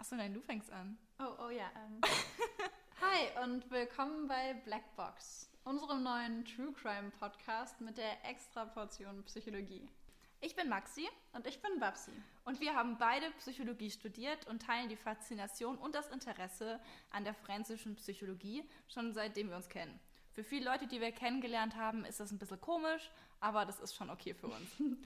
Achso, nein, du fängst an. Oh, oh ja. Ähm. Hi und willkommen bei Blackbox, unserem neuen True Crime Podcast mit der extra Portion Psychologie. Ich bin Maxi und ich bin Babsi. Und wir haben beide Psychologie studiert und teilen die Faszination und das Interesse an der forensischen Psychologie schon seitdem wir uns kennen. Für viele Leute, die wir kennengelernt haben, ist das ein bisschen komisch, aber das ist schon okay für uns.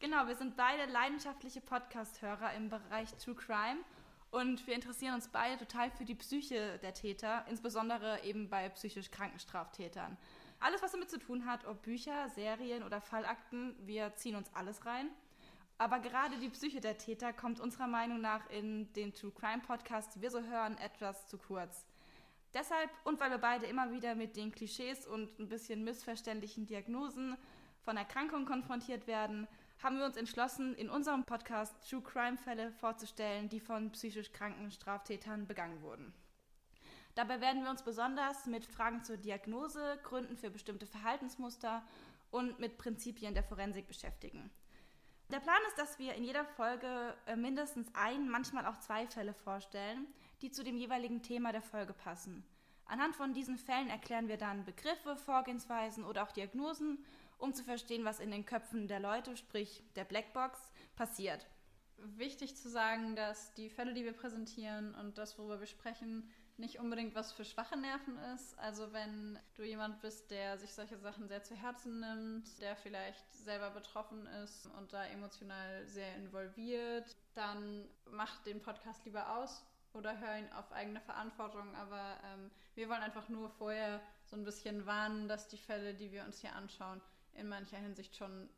genau, wir sind beide leidenschaftliche Podcast-Hörer im Bereich True Crime und wir interessieren uns beide total für die Psyche der Täter, insbesondere eben bei psychisch kranken Straftätern. Alles, was damit zu tun hat, ob Bücher, Serien oder Fallakten, wir ziehen uns alles rein. Aber gerade die Psyche der Täter kommt unserer Meinung nach in den True Crime Podcasts, die wir so hören, etwas zu kurz. Deshalb und weil wir beide immer wieder mit den Klischees und ein bisschen missverständlichen Diagnosen von Erkrankungen konfrontiert werden, haben wir uns entschlossen, in unserem Podcast True Crime Fälle vorzustellen, die von psychisch kranken Straftätern begangen wurden. Dabei werden wir uns besonders mit Fragen zur Diagnose, Gründen für bestimmte Verhaltensmuster und mit Prinzipien der Forensik beschäftigen. Der Plan ist, dass wir in jeder Folge äh, mindestens ein, manchmal auch zwei Fälle vorstellen, die zu dem jeweiligen Thema der Folge passen. Anhand von diesen Fällen erklären wir dann Begriffe, Vorgehensweisen oder auch Diagnosen um zu verstehen, was in den Köpfen der Leute, sprich der Blackbox, passiert. Wichtig zu sagen, dass die Fälle, die wir präsentieren und das, worüber wir sprechen, nicht unbedingt was für schwache Nerven ist. Also wenn du jemand bist, der sich solche Sachen sehr zu Herzen nimmt, der vielleicht selber betroffen ist und da emotional sehr involviert, dann mach den Podcast lieber aus oder hör ihn auf eigene Verantwortung. Aber ähm, wir wollen einfach nur vorher so ein bisschen warnen, dass die Fälle, die wir uns hier anschauen, in mancher Hinsicht schon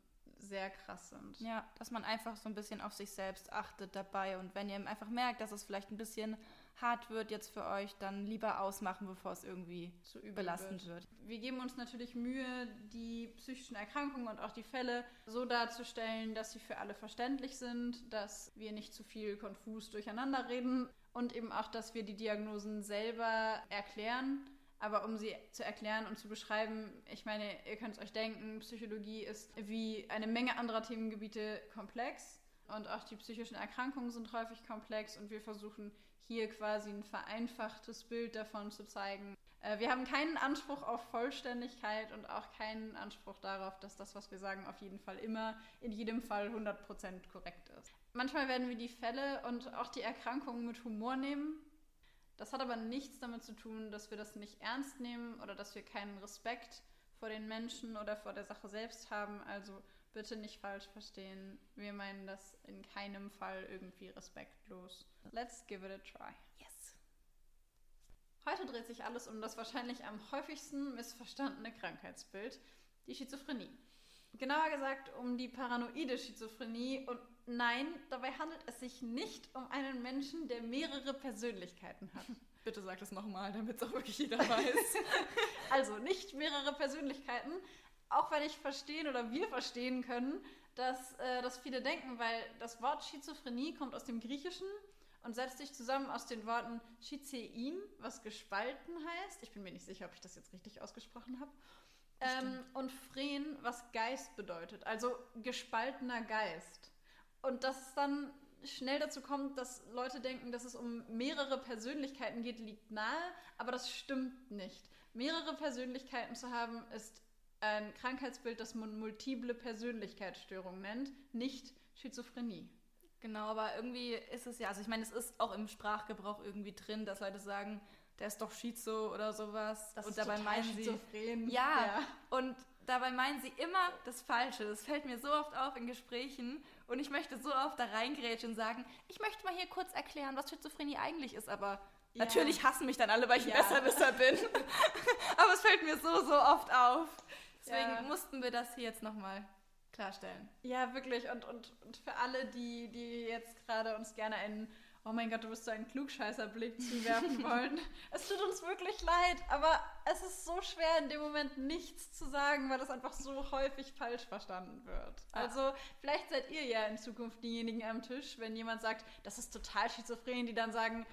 sehr krass sind. Ja, dass man einfach so ein bisschen auf sich selbst achtet dabei und wenn ihr einfach merkt, dass es vielleicht ein bisschen hart wird jetzt für euch, dann lieber ausmachen, bevor es irgendwie zu überlastend wird. wird. Wir geben uns natürlich Mühe, die psychischen Erkrankungen und auch die Fälle so darzustellen, dass sie für alle verständlich sind, dass wir nicht zu viel konfus durcheinander reden und eben auch, dass wir die Diagnosen selber erklären aber um sie zu erklären und zu beschreiben, ich meine, ihr könnt es euch denken, Psychologie ist wie eine Menge anderer Themengebiete komplex und auch die psychischen Erkrankungen sind häufig komplex und wir versuchen hier quasi ein vereinfachtes Bild davon zu zeigen. Äh, wir haben keinen Anspruch auf Vollständigkeit und auch keinen Anspruch darauf, dass das, was wir sagen, auf jeden Fall immer in jedem Fall 100% korrekt ist. Manchmal werden wir die Fälle und auch die Erkrankungen mit Humor nehmen das hat aber nichts damit zu tun, dass wir das nicht ernst nehmen oder dass wir keinen Respekt vor den Menschen oder vor der Sache selbst haben. Also bitte nicht falsch verstehen. Wir meinen das in keinem Fall irgendwie respektlos. Let's give it a try. Yes. Heute dreht sich alles um das wahrscheinlich am häufigsten missverstandene Krankheitsbild, die Schizophrenie. Genauer gesagt um die paranoide Schizophrenie und nein, dabei handelt es sich nicht um einen Menschen, der mehrere Persönlichkeiten hat. Bitte sag das nochmal, damit es auch wirklich jeder weiß. also nicht mehrere Persönlichkeiten, auch wenn ich verstehen oder wir verstehen können, dass äh, das viele denken, weil das Wort Schizophrenie kommt aus dem Griechischen und setzt sich zusammen aus den Worten Schizein, was gespalten heißt. Ich bin mir nicht sicher, ob ich das jetzt richtig ausgesprochen habe. Ähm, und Phren, was Geist bedeutet, also gespaltener Geist. Und dass es dann schnell dazu kommt, dass Leute denken, dass es um mehrere Persönlichkeiten geht, liegt nahe, aber das stimmt nicht. Mehrere Persönlichkeiten zu haben, ist ein Krankheitsbild, das man multiple Persönlichkeitsstörung nennt, nicht Schizophrenie. Genau, aber irgendwie ist es ja, also ich meine, es ist auch im Sprachgebrauch irgendwie drin, dass Leute sagen, der ist doch Schizo oder sowas. Das und dabei meinen schizophren. sie. Ja, ja, und dabei meinen sie immer das Falsche. Das fällt mir so oft auf in Gesprächen und ich möchte so oft da reingrätschen und sagen, ich möchte mal hier kurz erklären, was Schizophrenie eigentlich ist, aber ja. natürlich hassen mich dann alle, weil ich ja. Besserwisser bin. aber es fällt mir so, so oft auf. Deswegen ja. mussten wir das hier jetzt nochmal klarstellen. Ja, wirklich. Und, und, und für alle, die, die jetzt gerade uns gerne einen oh mein Gott, du bist so einen Klugscheißerblick zuwerfen wollen. es tut uns wirklich leid, aber es ist so schwer in dem Moment nichts zu sagen, weil das einfach so häufig falsch verstanden wird. Also vielleicht seid ihr ja in Zukunft diejenigen am Tisch, wenn jemand sagt, das ist total schizophren, die dann sagen,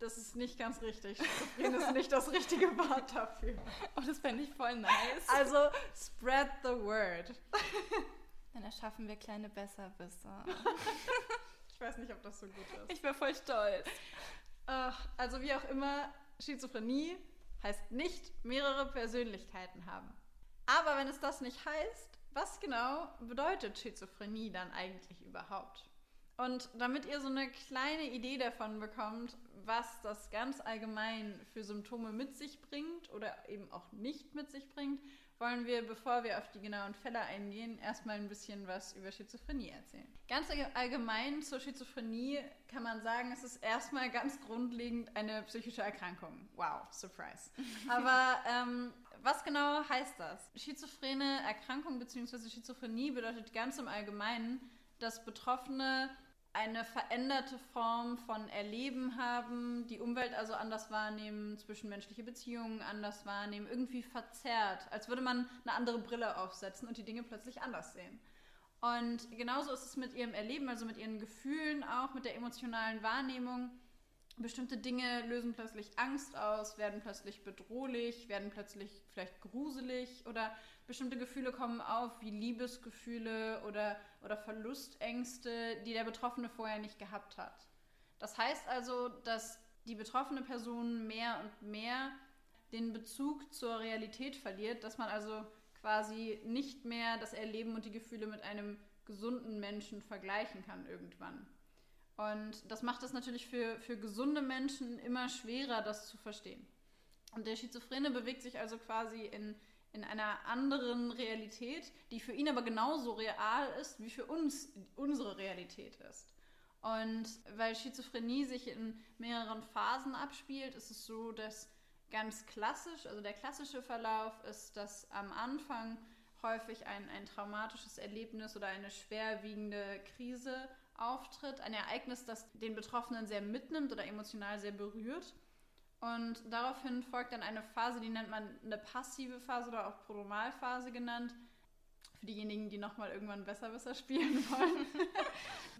das ist nicht ganz richtig. Schizophren ist nicht das richtige Wort dafür. Oh, das fände ich voll nice. Also, spread the word. Dann erschaffen wir kleine Besserwisser. Ich weiß nicht, ob das so gut ist. Ich wäre voll stolz. Ach, also wie auch immer, Schizophrenie heißt nicht mehrere Persönlichkeiten haben. Aber wenn es das nicht heißt, was genau bedeutet Schizophrenie dann eigentlich überhaupt? Und damit ihr so eine kleine Idee davon bekommt, was das ganz allgemein für Symptome mit sich bringt oder eben auch nicht mit sich bringt, wollen wir, bevor wir auf die genauen Fälle eingehen, erstmal ein bisschen was über Schizophrenie erzählen. Ganz allgemein zur Schizophrenie kann man sagen, es ist erstmal ganz grundlegend eine psychische Erkrankung. Wow, surprise. Aber ähm, was genau heißt das? Schizophrene Erkrankung bzw. Schizophrenie bedeutet ganz im Allgemeinen, dass Betroffene eine veränderte Form von Erleben haben, die Umwelt also anders wahrnehmen, zwischenmenschliche Beziehungen anders wahrnehmen, irgendwie verzerrt, als würde man eine andere Brille aufsetzen und die Dinge plötzlich anders sehen. Und genauso ist es mit ihrem Erleben, also mit ihren Gefühlen auch, mit der emotionalen Wahrnehmung. Bestimmte Dinge lösen plötzlich Angst aus, werden plötzlich bedrohlich, werden plötzlich vielleicht gruselig oder bestimmte Gefühle kommen auf, wie Liebesgefühle oder, oder Verlustängste, die der Betroffene vorher nicht gehabt hat. Das heißt also, dass die betroffene Person mehr und mehr den Bezug zur Realität verliert, dass man also quasi nicht mehr das Erleben und die Gefühle mit einem gesunden Menschen vergleichen kann irgendwann. Und das macht es natürlich für, für gesunde Menschen immer schwerer, das zu verstehen. Und der Schizophrene bewegt sich also quasi in in einer anderen Realität, die für ihn aber genauso real ist, wie für uns unsere Realität ist. Und weil Schizophrenie sich in mehreren Phasen abspielt, ist es so, dass ganz klassisch, also der klassische Verlauf ist, dass am Anfang häufig ein, ein traumatisches Erlebnis oder eine schwerwiegende Krise auftritt, ein Ereignis, das den Betroffenen sehr mitnimmt oder emotional sehr berührt. Und daraufhin folgt dann eine Phase, die nennt man eine passive Phase oder auch Prodromalphase genannt. Für diejenigen, die nochmal irgendwann besser besser spielen wollen.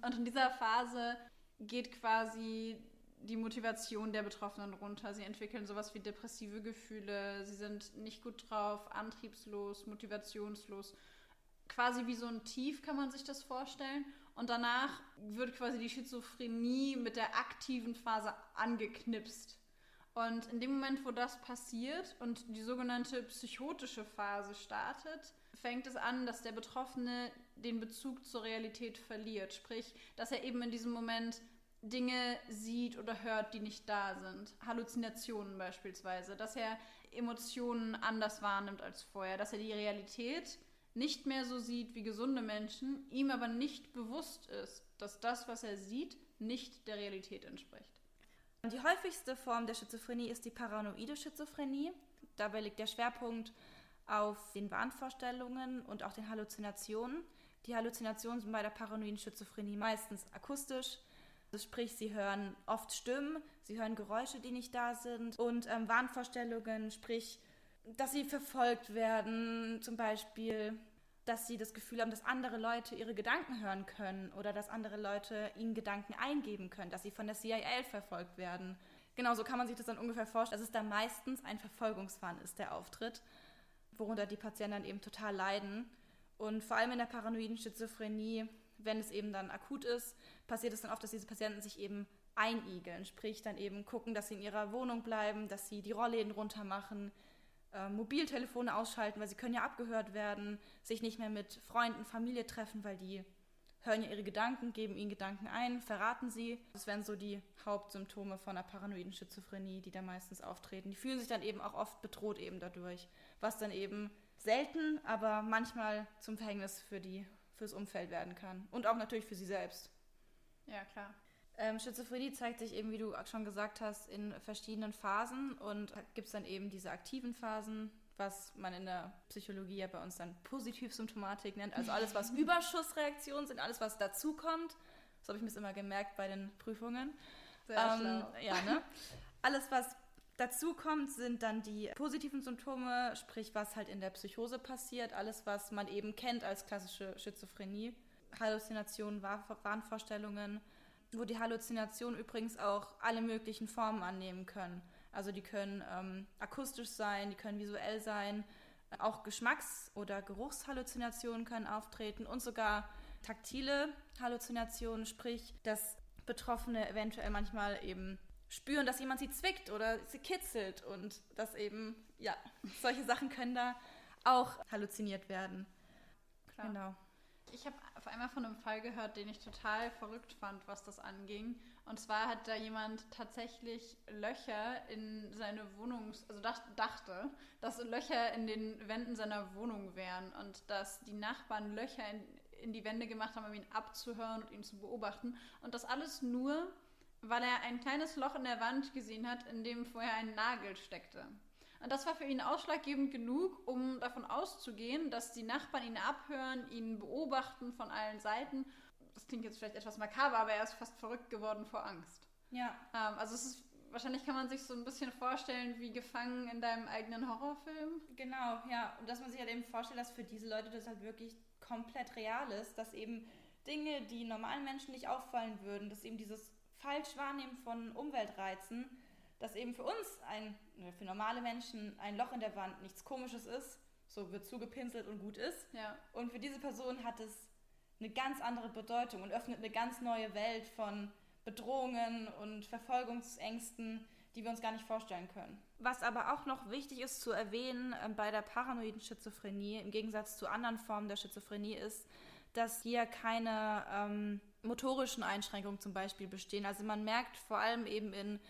und in dieser Phase geht quasi die Motivation der Betroffenen runter. Sie entwickeln sowas wie depressive Gefühle, sie sind nicht gut drauf, antriebslos, motivationslos. Quasi wie so ein Tief kann man sich das vorstellen. Und danach wird quasi die Schizophrenie mit der aktiven Phase angeknipst. Und in dem Moment, wo das passiert und die sogenannte psychotische Phase startet, fängt es an, dass der Betroffene den Bezug zur Realität verliert. Sprich, dass er eben in diesem Moment Dinge sieht oder hört, die nicht da sind. Halluzinationen beispielsweise, dass er Emotionen anders wahrnimmt als vorher, dass er die Realität nicht mehr so sieht wie gesunde Menschen, ihm aber nicht bewusst ist, dass das, was er sieht, nicht der Realität entspricht. Die häufigste Form der Schizophrenie ist die paranoide Schizophrenie. Dabei liegt der Schwerpunkt auf den Wahnvorstellungen und auch den Halluzinationen. Die Halluzinationen sind bei der paranoiden Schizophrenie meistens akustisch. Also sprich, sie hören oft Stimmen, sie hören Geräusche, die nicht da sind. Und ähm, Wahnvorstellungen, sprich, dass sie verfolgt werden, zum Beispiel dass sie das Gefühl haben, dass andere Leute ihre Gedanken hören können oder dass andere Leute ihnen Gedanken eingeben können, dass sie von der CIA verfolgt werden. Genau so kann man sich das dann ungefähr vorstellen, dass es da meistens ein Verfolgungswahn ist, der auftritt, worunter die Patienten dann eben total leiden. Und vor allem in der paranoiden Schizophrenie, wenn es eben dann akut ist, passiert es dann oft, dass diese Patienten sich eben einigeln, sprich dann eben gucken, dass sie in ihrer Wohnung bleiben, dass sie die Rollläden runter machen, äh, Mobiltelefone ausschalten, weil sie können ja abgehört werden, sich nicht mehr mit Freunden, Familie treffen, weil die hören ja ihre Gedanken, geben ihnen Gedanken ein, verraten sie. Das wären so die Hauptsymptome von einer paranoiden Schizophrenie, die da meistens auftreten. Die fühlen sich dann eben auch oft bedroht eben dadurch, was dann eben selten, aber manchmal zum Verhängnis für die fürs Umfeld werden kann und auch natürlich für sie selbst. Ja, klar. Ähm, Schizophrenie zeigt sich eben, wie du schon gesagt hast, in verschiedenen Phasen und gibt es dann eben diese aktiven Phasen, was man in der Psychologie ja bei uns dann Positivsymptomatik nennt. Also alles, was Überschussreaktionen sind, alles, was dazukommt. Das habe ich mir immer gemerkt bei den Prüfungen. Sehr ähm, schlau. Ja, ne? Alles, was dazukommt, sind dann die positiven Symptome, sprich, was halt in der Psychose passiert. Alles, was man eben kennt als klassische Schizophrenie. Halluzinationen, Wahnvorstellungen, wo die Halluzinationen übrigens auch alle möglichen Formen annehmen können. Also die können ähm, akustisch sein, die können visuell sein, auch Geschmacks- oder Geruchshalluzinationen können auftreten und sogar taktile Halluzinationen, sprich, dass Betroffene eventuell manchmal eben spüren, dass jemand sie zwickt oder sie kitzelt und dass eben, ja, solche Sachen können da auch halluziniert werden. Klar. Genau. Ich habe einmal von einem Fall gehört, den ich total verrückt fand, was das anging. Und zwar hat da jemand tatsächlich Löcher in seine Wohnung, also dachte, dass Löcher in den Wänden seiner Wohnung wären und dass die Nachbarn Löcher in, in die Wände gemacht haben, um ihn abzuhören und ihn zu beobachten. Und das alles nur, weil er ein kleines Loch in der Wand gesehen hat, in dem vorher ein Nagel steckte. Und das war für ihn ausschlaggebend genug, um davon auszugehen, dass die Nachbarn ihn abhören, ihn beobachten von allen Seiten. Das klingt jetzt vielleicht etwas makaber, aber er ist fast verrückt geworden vor Angst. Ja. Ähm, also es ist wahrscheinlich kann man sich so ein bisschen vorstellen, wie gefangen in deinem eigenen Horrorfilm. Genau, ja. Und dass man sich halt eben vorstellt, dass für diese Leute das halt wirklich komplett real ist, dass eben Dinge, die normalen Menschen nicht auffallen würden, dass eben dieses Falschwahrnehmen von Umweltreizen dass eben für uns, ein, für normale Menschen, ein Loch in der Wand nichts Komisches ist, so wird zugepinselt und gut ist. Ja. Und für diese Person hat es eine ganz andere Bedeutung und öffnet eine ganz neue Welt von Bedrohungen und Verfolgungsängsten, die wir uns gar nicht vorstellen können. Was aber auch noch wichtig ist zu erwähnen äh, bei der paranoiden Schizophrenie, im Gegensatz zu anderen Formen der Schizophrenie, ist, dass hier keine ähm, motorischen Einschränkungen zum Beispiel bestehen. Also man merkt vor allem eben in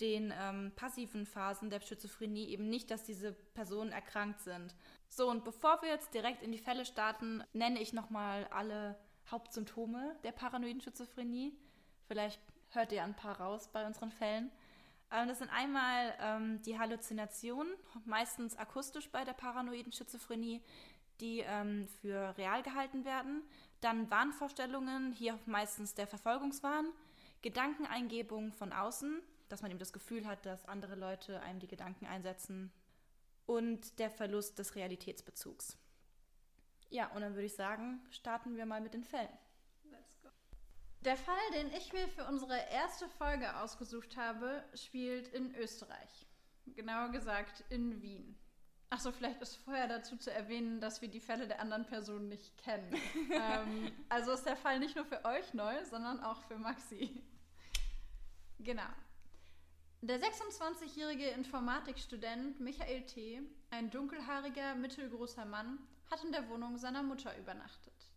den ähm, passiven Phasen der Schizophrenie eben nicht, dass diese Personen erkrankt sind. So, und bevor wir jetzt direkt in die Fälle starten, nenne ich nochmal alle Hauptsymptome der paranoiden Schizophrenie. Vielleicht hört ihr ein paar raus bei unseren Fällen. Ähm, das sind einmal ähm, die Halluzinationen, meistens akustisch bei der paranoiden Schizophrenie, die ähm, für real gehalten werden. Dann Wahnvorstellungen, hier meistens der Verfolgungswahn. Gedankeneingebungen von außen, dass man eben das Gefühl hat, dass andere Leute einem die Gedanken einsetzen und der Verlust des Realitätsbezugs. Ja, und dann würde ich sagen, starten wir mal mit den Fällen. Let's go. Der Fall, den ich mir für unsere erste Folge ausgesucht habe, spielt in Österreich. Genauer gesagt in Wien. Achso, vielleicht ist vorher dazu zu erwähnen, dass wir die Fälle der anderen Personen nicht kennen. ähm, also ist der Fall nicht nur für euch neu, sondern auch für Maxi. Genau. Der 26-jährige Informatikstudent Michael T., ein dunkelhaariger, mittelgroßer Mann, hat in der Wohnung seiner Mutter übernachtet.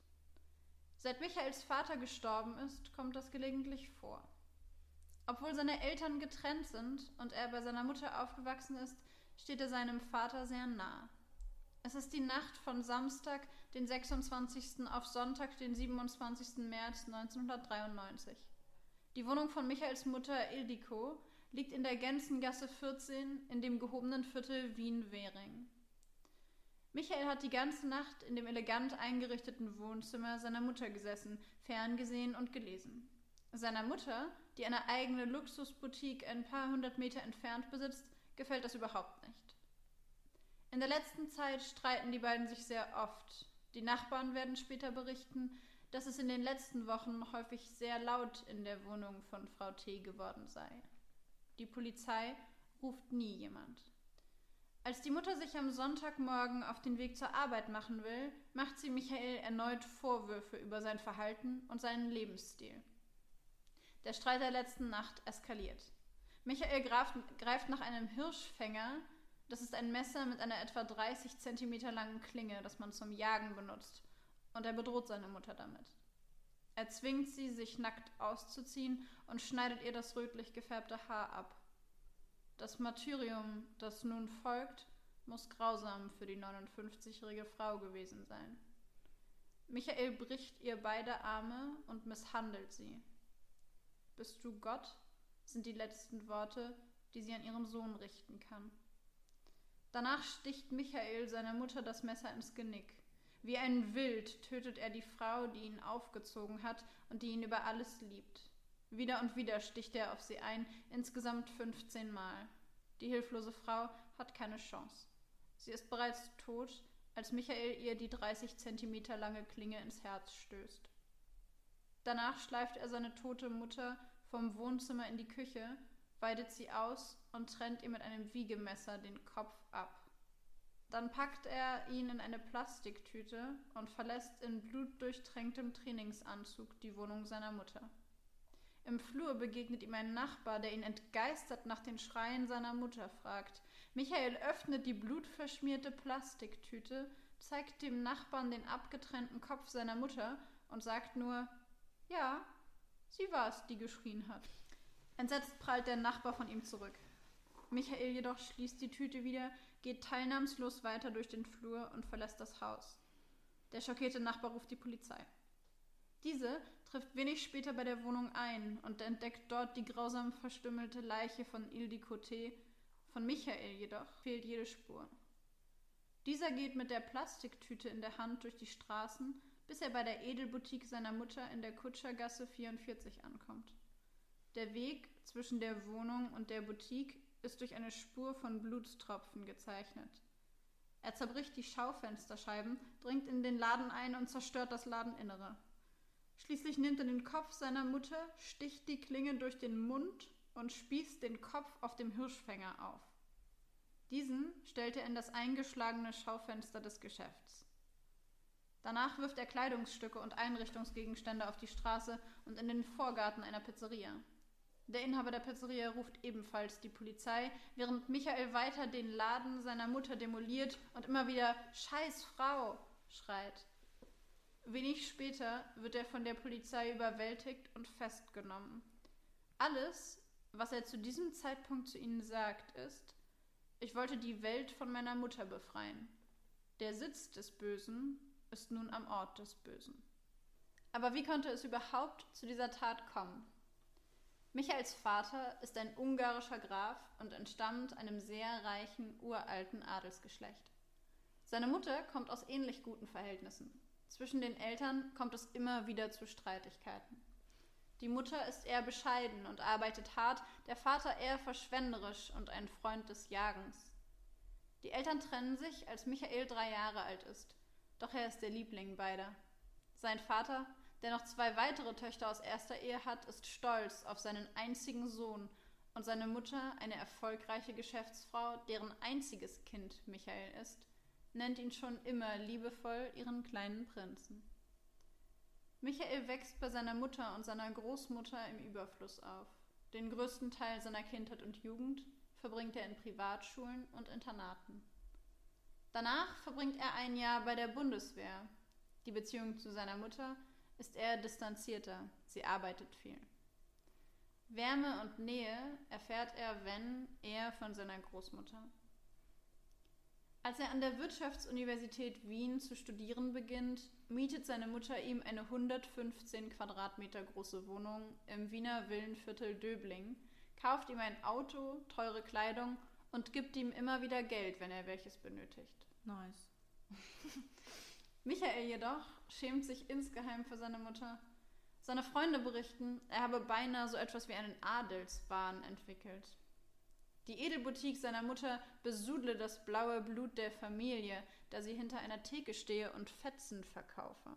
Seit Michaels Vater gestorben ist, kommt das gelegentlich vor. Obwohl seine Eltern getrennt sind und er bei seiner Mutter aufgewachsen ist, steht er seinem Vater sehr nah. Es ist die Nacht von Samstag, den 26. auf Sonntag, den 27. März 1993. Die Wohnung von Michaels Mutter Ildiko liegt in der Gänsengasse 14 in dem gehobenen Viertel Wien-Währing. Michael hat die ganze Nacht in dem elegant eingerichteten Wohnzimmer seiner Mutter gesessen, ferngesehen und gelesen. Seiner Mutter, die eine eigene Luxusboutique ein paar hundert Meter entfernt besitzt, gefällt das überhaupt nicht. In der letzten Zeit streiten die beiden sich sehr oft. Die Nachbarn werden später berichten, dass es in den letzten Wochen häufig sehr laut in der Wohnung von Frau T geworden sei. Die Polizei ruft nie jemand. Als die Mutter sich am Sonntagmorgen auf den Weg zur Arbeit machen will, macht sie Michael erneut Vorwürfe über sein Verhalten und seinen Lebensstil. Der Streit der letzten Nacht eskaliert. Michael greift nach einem Hirschfänger, das ist ein Messer mit einer etwa 30 cm langen Klinge, das man zum Jagen benutzt, und er bedroht seine Mutter damit. Er zwingt sie, sich nackt auszuziehen und schneidet ihr das rötlich gefärbte Haar ab. Das Martyrium, das nun folgt, muss grausam für die 59-jährige Frau gewesen sein. Michael bricht ihr beide Arme und misshandelt sie. Bist du Gott? sind die letzten Worte, die sie an ihren Sohn richten kann. Danach sticht Michael seiner Mutter das Messer ins Genick. Wie ein Wild tötet er die Frau, die ihn aufgezogen hat und die ihn über alles liebt. Wieder und wieder sticht er auf sie ein, insgesamt 15 Mal. Die hilflose Frau hat keine Chance. Sie ist bereits tot, als Michael ihr die 30 Zentimeter lange Klinge ins Herz stößt. Danach schleift er seine tote Mutter vom Wohnzimmer in die Küche, weidet sie aus und trennt ihr mit einem Wiegemesser den Kopf ab. Dann packt er ihn in eine Plastiktüte und verlässt in blutdurchtränktem Trainingsanzug die Wohnung seiner Mutter. Im Flur begegnet ihm ein Nachbar, der ihn entgeistert nach den Schreien seiner Mutter fragt. Michael öffnet die blutverschmierte Plastiktüte, zeigt dem Nachbarn den abgetrennten Kopf seiner Mutter und sagt nur, ja, sie war es, die geschrien hat. Entsetzt prallt der Nachbar von ihm zurück. Michael jedoch schließt die Tüte wieder, geht teilnahmslos weiter durch den Flur und verlässt das Haus. Der schockierte Nachbar ruft die Polizei. Diese trifft wenig später bei der Wohnung ein und entdeckt dort die grausam verstümmelte Leiche von Ildikoté, von Michael jedoch fehlt jede Spur. Dieser geht mit der Plastiktüte in der Hand durch die Straßen, bis er bei der Edelboutique seiner Mutter in der Kutschergasse 44 ankommt. Der Weg zwischen der Wohnung und der Boutique ist durch eine Spur von Blutstropfen gezeichnet. Er zerbricht die Schaufensterscheiben, dringt in den Laden ein und zerstört das Ladeninnere. Schließlich nimmt er den Kopf seiner Mutter, sticht die Klinge durch den Mund und spießt den Kopf auf dem Hirschfänger auf. Diesen stellt er in das eingeschlagene Schaufenster des Geschäfts. Danach wirft er Kleidungsstücke und Einrichtungsgegenstände auf die Straße und in den Vorgarten einer Pizzeria. Der Inhaber der Pizzeria ruft ebenfalls die Polizei, während Michael weiter den Laden seiner Mutter demoliert und immer wieder Scheiß Frau schreit. Wenig später wird er von der Polizei überwältigt und festgenommen. Alles, was er zu diesem Zeitpunkt zu ihnen sagt, ist, ich wollte die Welt von meiner Mutter befreien. Der Sitz des Bösen ist nun am Ort des Bösen. Aber wie konnte es überhaupt zu dieser Tat kommen? Michaels Vater ist ein ungarischer Graf und entstammt einem sehr reichen, uralten Adelsgeschlecht. Seine Mutter kommt aus ähnlich guten Verhältnissen. Zwischen den Eltern kommt es immer wieder zu Streitigkeiten. Die Mutter ist eher bescheiden und arbeitet hart, der Vater eher verschwenderisch und ein Freund des Jagens. Die Eltern trennen sich, als Michael drei Jahre alt ist, doch er ist der Liebling beider. Sein Vater der noch zwei weitere Töchter aus erster Ehe hat, ist stolz auf seinen einzigen Sohn und seine Mutter, eine erfolgreiche Geschäftsfrau, deren einziges Kind Michael ist, nennt ihn schon immer liebevoll ihren kleinen Prinzen. Michael wächst bei seiner Mutter und seiner Großmutter im Überfluss auf. Den größten Teil seiner Kindheit und Jugend verbringt er in Privatschulen und Internaten. Danach verbringt er ein Jahr bei der Bundeswehr. Die Beziehung zu seiner Mutter ist er distanzierter, sie arbeitet viel. Wärme und Nähe erfährt er, wenn er von seiner Großmutter. Als er an der Wirtschaftsuniversität Wien zu studieren beginnt, mietet seine Mutter ihm eine 115 Quadratmeter große Wohnung im Wiener Villenviertel Döbling, kauft ihm ein Auto, teure Kleidung und gibt ihm immer wieder Geld, wenn er welches benötigt. Nice. Michael jedoch schämt sich insgeheim für seine Mutter. Seine Freunde berichten, er habe beinahe so etwas wie einen Adelswahn entwickelt. Die Edelboutique seiner Mutter besudle das blaue Blut der Familie, da sie hinter einer Theke stehe und Fetzen verkaufe.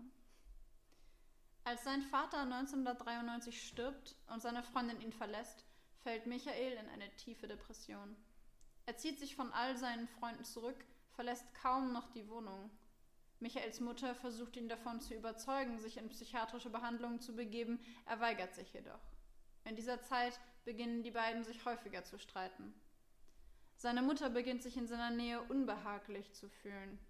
Als sein Vater 1993 stirbt und seine Freundin ihn verlässt, fällt Michael in eine tiefe Depression. Er zieht sich von all seinen Freunden zurück, verlässt kaum noch die Wohnung. Michaels Mutter versucht ihn davon zu überzeugen, sich in psychiatrische Behandlung zu begeben, er weigert sich jedoch. In dieser Zeit beginnen die beiden sich häufiger zu streiten. Seine Mutter beginnt sich in seiner Nähe unbehaglich zu fühlen.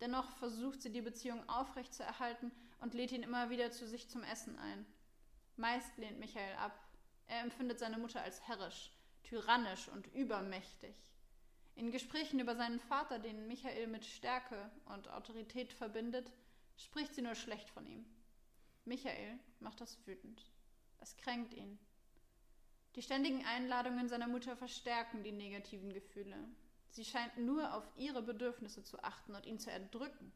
Dennoch versucht sie die Beziehung aufrechtzuerhalten und lädt ihn immer wieder zu sich zum Essen ein. Meist lehnt Michael ab. Er empfindet seine Mutter als herrisch, tyrannisch und übermächtig. In Gesprächen über seinen Vater, den Michael mit Stärke und Autorität verbindet, spricht sie nur schlecht von ihm. Michael macht das wütend. Es kränkt ihn. Die ständigen Einladungen seiner Mutter verstärken die negativen Gefühle. Sie scheint nur auf ihre Bedürfnisse zu achten und ihn zu erdrücken.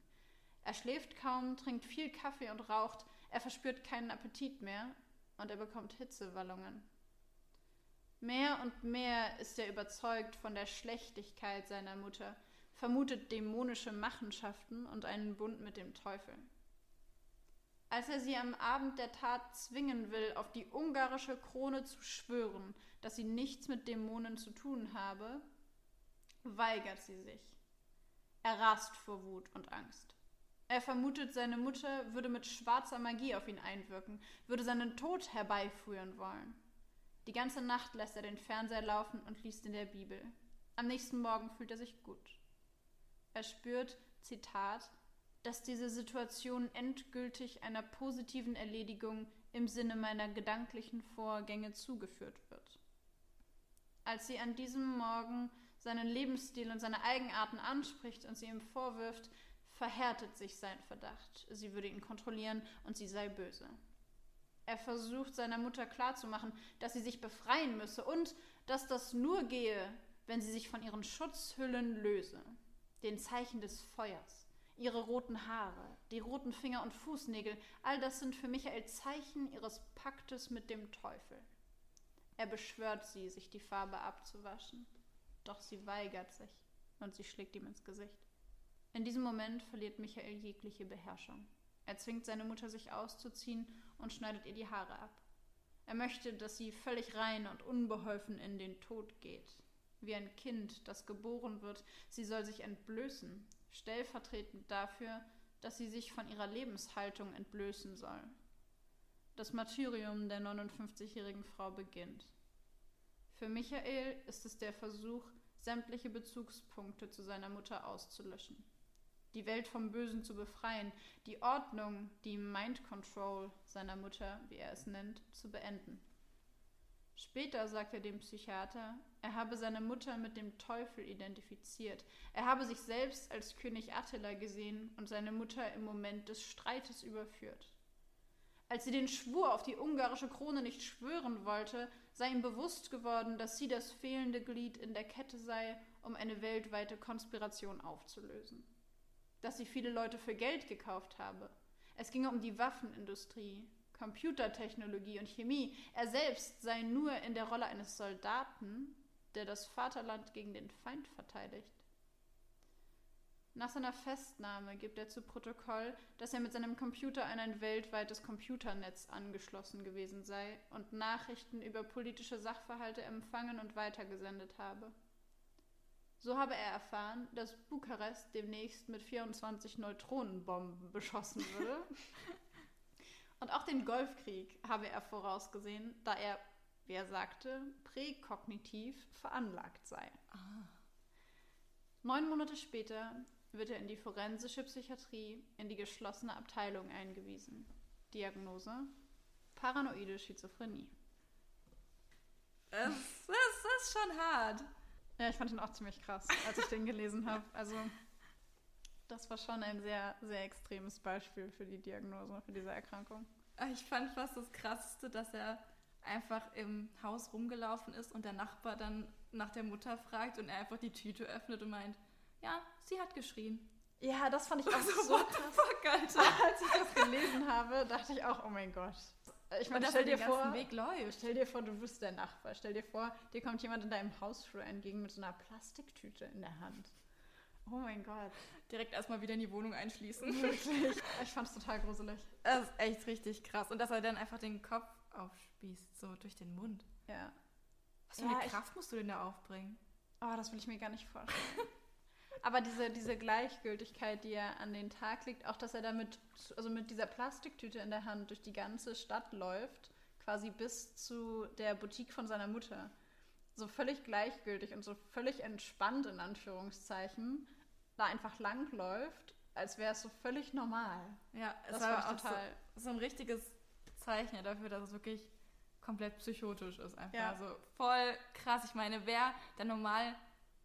Er schläft kaum, trinkt viel Kaffee und raucht, er verspürt keinen Appetit mehr und er bekommt Hitzewallungen. Mehr und mehr ist er überzeugt von der Schlechtigkeit seiner Mutter, vermutet dämonische Machenschaften und einen Bund mit dem Teufel. Als er sie am Abend der Tat zwingen will, auf die ungarische Krone zu schwören, dass sie nichts mit Dämonen zu tun habe, weigert sie sich. Er rast vor Wut und Angst. Er vermutet, seine Mutter würde mit schwarzer Magie auf ihn einwirken, würde seinen Tod herbeiführen wollen. Die ganze Nacht lässt er den Fernseher laufen und liest in der Bibel. Am nächsten Morgen fühlt er sich gut. Er spürt, Zitat, dass diese Situation endgültig einer positiven Erledigung im Sinne meiner gedanklichen Vorgänge zugeführt wird. Als sie an diesem Morgen seinen Lebensstil und seine Eigenarten anspricht und sie ihm vorwirft, verhärtet sich sein Verdacht, sie würde ihn kontrollieren und sie sei böse. Er versucht seiner Mutter klarzumachen, dass sie sich befreien müsse und dass das nur gehe, wenn sie sich von ihren Schutzhüllen löse, den Zeichen des Feuers, ihre roten Haare, die roten Finger und Fußnägel, all das sind für Michael Zeichen ihres Paktes mit dem Teufel. Er beschwört sie, sich die Farbe abzuwaschen, doch sie weigert sich und sie schlägt ihm ins Gesicht. In diesem Moment verliert Michael jegliche Beherrschung. Er zwingt seine Mutter, sich auszuziehen und schneidet ihr die Haare ab. Er möchte, dass sie völlig rein und unbeholfen in den Tod geht. Wie ein Kind, das geboren wird, sie soll sich entblößen, stellvertretend dafür, dass sie sich von ihrer Lebenshaltung entblößen soll. Das Martyrium der 59-jährigen Frau beginnt. Für Michael ist es der Versuch, sämtliche Bezugspunkte zu seiner Mutter auszulöschen die Welt vom Bösen zu befreien, die Ordnung, die Mind Control seiner Mutter, wie er es nennt, zu beenden. Später sagt er dem Psychiater, er habe seine Mutter mit dem Teufel identifiziert, er habe sich selbst als König Attila gesehen und seine Mutter im Moment des Streites überführt. Als sie den Schwur auf die ungarische Krone nicht schwören wollte, sei ihm bewusst geworden, dass sie das fehlende Glied in der Kette sei, um eine weltweite Konspiration aufzulösen dass sie viele Leute für Geld gekauft habe. Es ginge um die Waffenindustrie, Computertechnologie und Chemie. Er selbst sei nur in der Rolle eines Soldaten, der das Vaterland gegen den Feind verteidigt. Nach seiner Festnahme gibt er zu Protokoll, dass er mit seinem Computer an ein weltweites Computernetz angeschlossen gewesen sei und Nachrichten über politische Sachverhalte empfangen und weitergesendet habe. So habe er erfahren, dass Bukarest demnächst mit 24 Neutronenbomben beschossen würde. Und auch den Golfkrieg habe er vorausgesehen, da er, wie er sagte, präkognitiv veranlagt sei. Ah. Neun Monate später wird er in die forensische Psychiatrie in die geschlossene Abteilung eingewiesen. Diagnose: Paranoide Schizophrenie. Das, das, das ist schon hart. Ja, ich fand ihn auch ziemlich krass, als ich den gelesen habe. Also, das war schon ein sehr, sehr extremes Beispiel für die Diagnose, für diese Erkrankung. Ah, ich fand fast das Krasseste, dass er einfach im Haus rumgelaufen ist und der Nachbar dann nach der Mutter fragt und er einfach die Tüte öffnet und meint, ja, sie hat geschrien. Ja, das fand ich auch also, so krass. Fuck, Alter. Als ich das gelesen habe, dachte ich auch, oh mein Gott, ich meine, stell dir vor, Weg läuft. Stell dir vor, du bist der Nachbar. Stell dir vor, dir kommt jemand in deinem Hausflur entgegen mit so einer Plastiktüte in der Hand. Oh mein Gott. Direkt erstmal wieder in die Wohnung einschließen. Wirklich. Ich fand's total gruselig. Das ist echt richtig krass. Und dass er dann einfach den Kopf aufspießt, so durch den Mund. Ja. Was für ja, eine Kraft musst du denn da aufbringen? Oh, das will ich mir gar nicht vorstellen. Aber diese, diese Gleichgültigkeit, die er an den Tag legt, auch dass er damit, also mit dieser Plastiktüte in der Hand durch die ganze Stadt läuft, quasi bis zu der Boutique von seiner Mutter. So völlig gleichgültig und so völlig entspannt, in Anführungszeichen, da einfach langläuft, als wäre es so völlig normal. Ja, es das war auch total so, so, ein richtiges Zeichen dafür, dass es wirklich komplett psychotisch ist. Einfach ja. also voll krass. Ich meine, wer da normal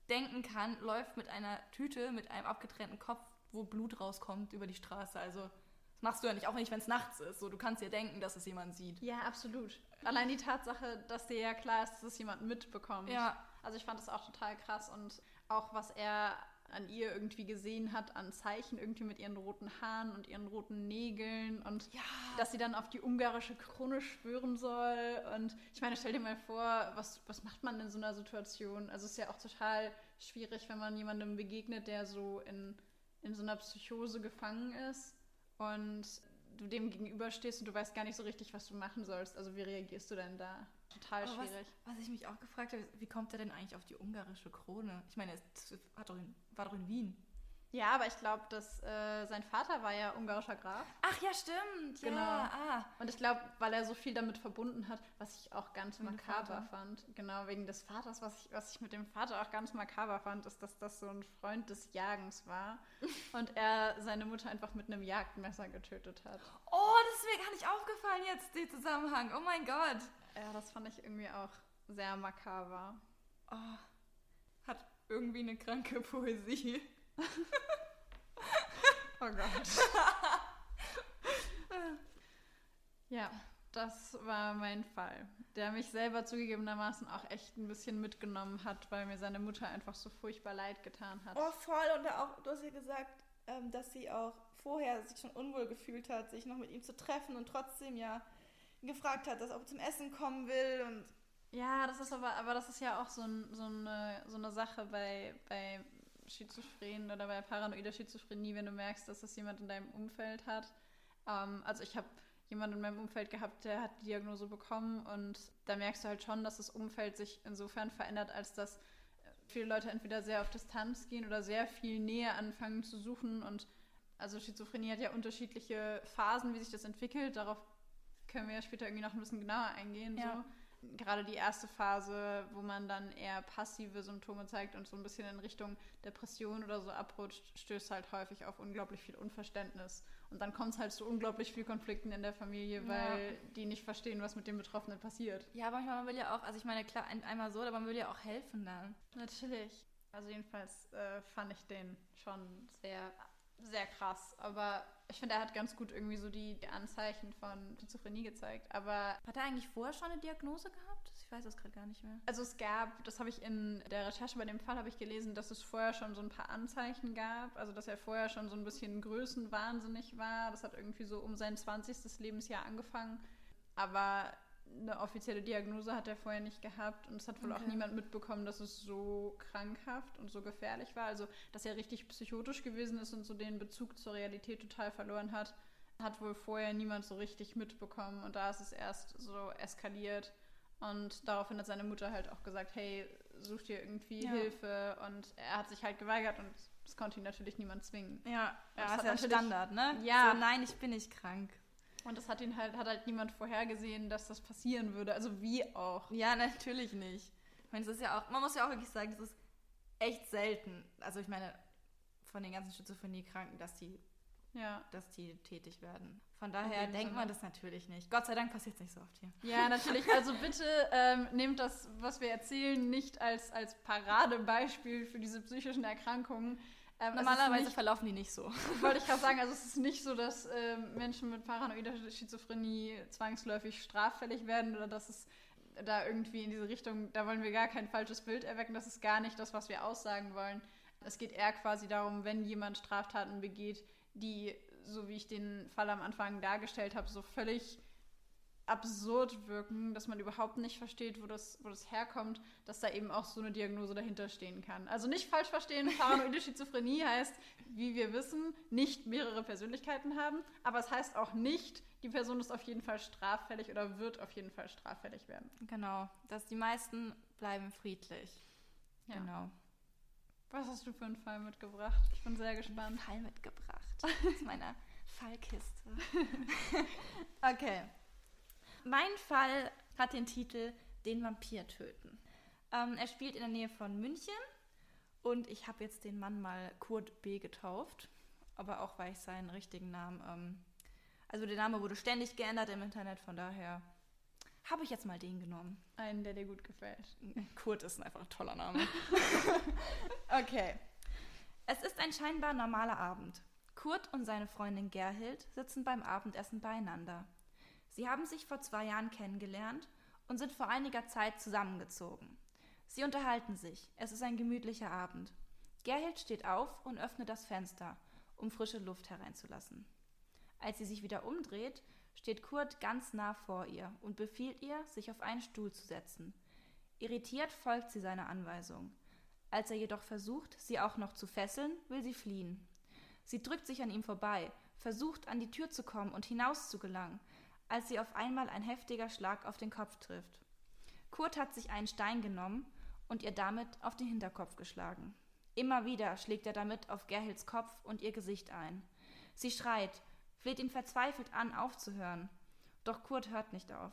denken kann, läuft mit einer Tüte mit einem abgetrennten Kopf, wo Blut rauskommt, über die Straße. Also das machst du ja nicht, auch nicht, wenn es nachts ist. So, du kannst ja denken, dass es jemand sieht. Ja, absolut. Allein die Tatsache, dass dir ja klar ist, dass es jemand mitbekommt. Ja. Also ich fand das auch total krass und auch was er an ihr irgendwie gesehen hat, an Zeichen irgendwie mit ihren roten Haaren und ihren roten Nägeln und ja. dass sie dann auf die ungarische Krone schwören soll. Und ich meine, stell dir mal vor, was, was macht man in so einer Situation? Also es ist ja auch total schwierig, wenn man jemandem begegnet, der so in, in so einer Psychose gefangen ist und du dem gegenüberstehst und du weißt gar nicht so richtig, was du machen sollst. Also wie reagierst du denn da? Total Aber schwierig. Was, was, ich mich auch gefragt habe, wie kommt er denn eigentlich auf die ungarische Krone? Ich meine, doch in, war doch in Wien. Ja, aber ich glaube, dass äh, sein Vater war ja ungarischer Graf. Ach ja, stimmt. Genau. Ja, ah. Und ich glaube, weil er so viel damit verbunden hat, was ich auch ganz dem makaber Vater. fand. Genau, wegen des Vaters. Was ich, was ich mit dem Vater auch ganz makaber fand, ist, dass das so ein Freund des Jagens war. und er seine Mutter einfach mit einem Jagdmesser getötet hat. Oh, das ist mir gar nicht aufgefallen jetzt, der Zusammenhang. Oh mein Gott. Ja, das fand ich irgendwie auch sehr makaber. Oh, hat irgendwie eine kranke Poesie. Oh Gott. ja, das war mein Fall, der mich selber zugegebenermaßen auch echt ein bisschen mitgenommen hat, weil mir seine Mutter einfach so furchtbar leid getan hat. Oh, voll. Und auch, du hast ja gesagt, ähm, dass sie auch vorher sich schon unwohl gefühlt hat, sich noch mit ihm zu treffen und trotzdem ja gefragt hat, dass er ob zum Essen kommen will und Ja, das ist aber, aber das ist ja auch so, ein, so, eine, so eine Sache bei, bei Schizophrenen oder bei paranoider Schizophrenie, wenn du merkst, dass das jemand in deinem Umfeld hat. Ähm, also ich habe jemanden in meinem Umfeld gehabt, der hat die Diagnose bekommen und da merkst du halt schon, dass das Umfeld sich insofern verändert, als dass viele Leute entweder sehr auf Distanz gehen oder sehr viel Nähe anfangen zu suchen und also Schizophrenie hat ja unterschiedliche Phasen, wie sich das entwickelt. Darauf können wir ja später irgendwie noch ein bisschen genauer eingehen. Ja. So. Gerade die erste Phase, wo man dann eher passive Symptome zeigt und so ein bisschen in Richtung Depression oder so abrutscht, stößt halt häufig auf unglaublich viel Unverständnis. Und dann kommt es halt zu unglaublich viel Konflikten in der Familie, Ja. weil die nicht verstehen, was mit den Betroffenen passiert. ja, manchmal man will ja auch, also ich meine, klar, ein, einmal so, aber man will ja auch helfen dann. Natürlich. Also jedenfalls äh, fand ich den schon sehr, sehr krass. Aber ich finde, er hat ganz gut irgendwie so die, Anzeichen von Schizophrenie gezeigt. Aber Hat er eigentlich vorher schon eine Diagnose gehabt? Ich weiß das gerade gar nicht mehr. also es gab, das habe ich in der Recherche bei dem Fall habe ich gelesen, dass es vorher schon so ein paar Anzeichen gab. Also dass er vorher schon so ein bisschen größenwahnsinnig war. Das hat irgendwie so um sein 20. Lebensjahr angefangen. Aber eine offizielle Diagnose hat er vorher nicht gehabt und es hat wohl auch Okay. niemand mitbekommen, dass es so krankhaft und so gefährlich war. Also, dass er richtig psychotisch gewesen ist und so den Bezug zur Realität total verloren hat, hat wohl vorher niemand so richtig mitbekommen. Und da ist es erst so eskaliert. Und daraufhin hat seine Mutter halt auch gesagt, hey, such dir irgendwie Ja. Hilfe. Und er hat sich halt geweigert und das konnte ihn natürlich niemand zwingen. Ja, Das ja hat ist ja Standard, ne? Ja. So, nein, ich bin nicht krank. Und das hat ihn halt, hat halt niemand vorhergesehen, dass das passieren würde. Also wie auch. Ja, natürlich nicht. Ich meine, es ist ja auch, man muss ja auch wirklich sagen, es ist echt selten. Also ich meine, von den ganzen Schizophrenie-Kranken, dass die, Ja. dass die tätig werden. Von daher denkt Sinne. man das natürlich nicht. Gott sei Dank passiert es nicht so oft hier. Ja, natürlich. Also bitte ähm, nehmt das, was wir erzählen, nicht als, als Paradebeispiel für diese psychischen Erkrankungen. Ähm, ist Normalerweise nicht, verlaufen die nicht so. wollte ich gerade sagen, also es ist nicht so, dass ähm, Menschen mit paranoider Schizophrenie zwangsläufig straffällig werden oder dass es da irgendwie in diese Richtung, da wollen wir gar kein falsches Bild erwecken. Das ist gar nicht das, was wir aussagen wollen. Es geht eher quasi darum, wenn jemand Straftaten begeht, die, so wie ich den Fall am Anfang dargestellt habe, so völlig absurd wirken, dass man überhaupt nicht versteht, wo das, wo das herkommt, dass da eben auch so eine Diagnose dahinter stehen kann. Also nicht falsch verstehen, paranoide Schizophrenie heißt, wie wir wissen, nicht mehrere Persönlichkeiten haben, aber es heißt auch nicht, die Person ist auf jeden Fall straffällig oder wird auf jeden Fall straffällig werden. Genau. Dass die meisten bleiben friedlich. Ja. Genau. Was hast du für einen Fall mitgebracht? Ich bin sehr Einen gespannt. Fall mitgebracht aus meiner Fallkiste. okay. Mein Fall hat den Titel Den Vampir töten. Ähm, er spielt in der Nähe von München und ich habe jetzt den Mann mal Kurt B. getauft, aber auch weil ich seinen richtigen Namen, ähm, also der Name wurde ständig geändert im Internet, von daher habe ich jetzt mal den genommen. Einen, der dir gut gefällt. Kurt ist einfach ein toller Name. okay. Es ist ein scheinbar normaler Abend. Kurt und seine Freundin Gerhild sitzen beim Abendessen beieinander. Sie haben sich vor zwei Jahren kennengelernt und sind vor einiger Zeit zusammengezogen. Sie unterhalten sich. Es ist ein gemütlicher Abend. Gerhild steht auf und öffnet das Fenster, um frische Luft hereinzulassen. Als sie sich wieder umdreht, steht Kurt ganz nah vor ihr und befiehlt ihr, sich auf einen Stuhl zu setzen. Irritiert folgt sie seiner Anweisung. Als er jedoch versucht, sie auch noch zu fesseln, will sie fliehen. Sie drückt sich an ihm vorbei, versucht an die Tür zu kommen und hinaus zu gelangen, als sie auf einmal ein heftiger Schlag auf den Kopf trifft. Kurt hat sich einen Stein genommen und ihr damit auf den Hinterkopf geschlagen. Immer wieder schlägt er damit auf Gerhilds Kopf und ihr Gesicht ein. Sie schreit, fleht ihn verzweifelt an, aufzuhören. Doch Kurt hört nicht auf.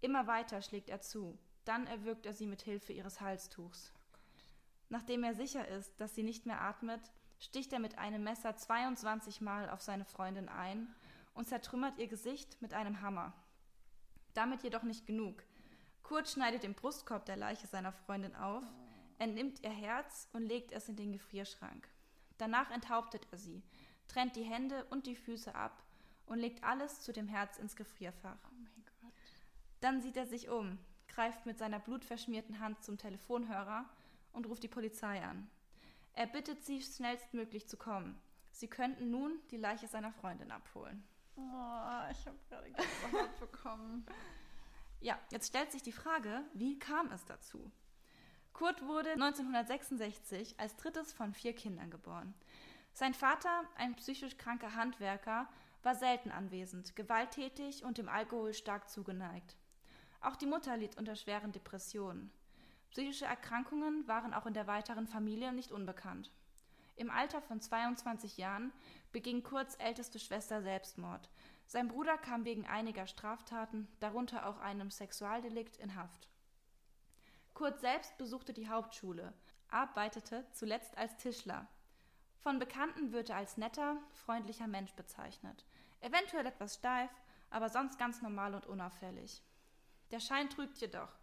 Immer weiter schlägt er zu. Dann erwürgt er sie mit Hilfe ihres Halstuchs. Nachdem er sicher ist, dass sie nicht mehr atmet, sticht er mit einem Messer 22 Mal auf seine Freundin ein und zertrümmert ihr Gesicht mit einem Hammer. Damit jedoch nicht genug. Kurt schneidet den Brustkorb der Leiche seiner Freundin auf, entnimmt ihr Herz und legt es in den Gefrierschrank. Danach enthauptet er sie, trennt die Hände und die Füße ab und legt alles zu dem Herz ins Gefrierfach. Oh mein Gott. Dann sieht er sich um, greift mit seiner blutverschmierten Hand zum Telefonhörer und ruft die Polizei an. Er bittet sie, schnellstmöglich zu kommen. Sie könnten nun die Leiche seiner Freundin abholen. Oh, ich habe gerade Gänsehaut bekommen. Ja, jetzt stellt sich die Frage, wie kam es dazu? Kurt wurde 1966 als drittes von vier Kindern geboren. Sein Vater, ein psychisch kranker Handwerker, war selten anwesend, gewalttätig und dem Alkohol stark zugeneigt. Auch die Mutter litt unter schweren Depressionen. Psychische Erkrankungen waren auch in der weiteren Familie nicht unbekannt. Im Alter von 22 Jahren beging Kurts älteste Schwester Selbstmord. Sein Bruder kam wegen einiger Straftaten, darunter auch einem Sexualdelikt, in Haft. Kurt selbst besuchte die Hauptschule, arbeitete zuletzt als Tischler. Von Bekannten wird er als netter, freundlicher Mensch bezeichnet. Eventuell etwas steif, aber sonst ganz normal und unauffällig. Der Schein trügt jedoch.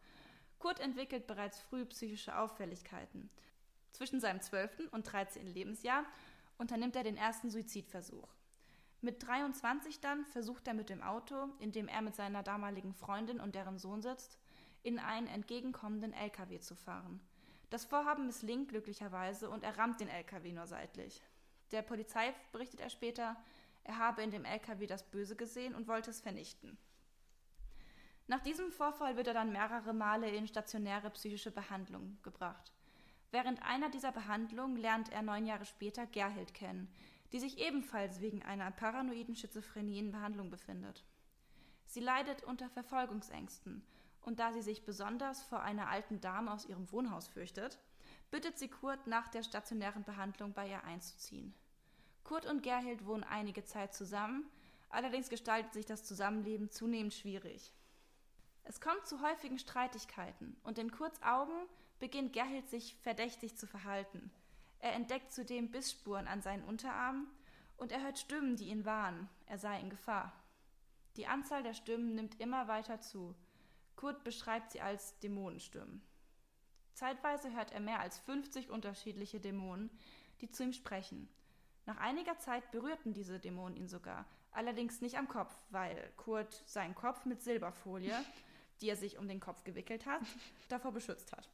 Kurt entwickelt bereits früh psychische Auffälligkeiten. Zwischen seinem 12. und 13. Lebensjahr unternimmt er den ersten Suizidversuch. Mit 23 dann versucht er mit dem Auto, in dem er mit seiner damaligen Freundin und deren Sohn sitzt, in einen entgegenkommenden LKW zu fahren. Das Vorhaben misslingt glücklicherweise und er rammt den LKW nur seitlich. Der Polizei berichtet er später, er habe in dem LKW das Böse gesehen und wollte es vernichten. Nach diesem Vorfall wird er dann mehrere Male in stationäre psychische Behandlung gebracht. Während einer dieser Behandlungen lernt er neun Jahre später Gerhild kennen, die sich ebenfalls wegen einer paranoiden Schizophrenie in Behandlung befindet. Sie leidet unter Verfolgungsängsten und da sie sich besonders vor einer alten Dame aus ihrem Wohnhaus fürchtet, bittet sie Kurt nach der stationären Behandlung bei ihr einzuziehen. Kurt und Gerhild wohnen einige Zeit zusammen, allerdings gestaltet sich das Zusammenleben zunehmend schwierig. Es kommt zu häufigen Streitigkeiten und in Kurts Augen beginnt Gerhild sich verdächtig zu verhalten. Er entdeckt zudem Bissspuren an seinen Unterarmen und er hört Stimmen, die ihn warnen, er sei in Gefahr. Die Anzahl der Stimmen nimmt immer weiter zu. Kurt beschreibt sie als Dämonenstimmen. Zeitweise hört er mehr als 50 unterschiedliche Dämonen, die zu ihm sprechen. Nach einiger Zeit berührten diese Dämonen ihn sogar, allerdings nicht am Kopf, weil Kurt seinen Kopf mit Silberfolie, die er sich um den Kopf gewickelt hat, davor beschützt hat.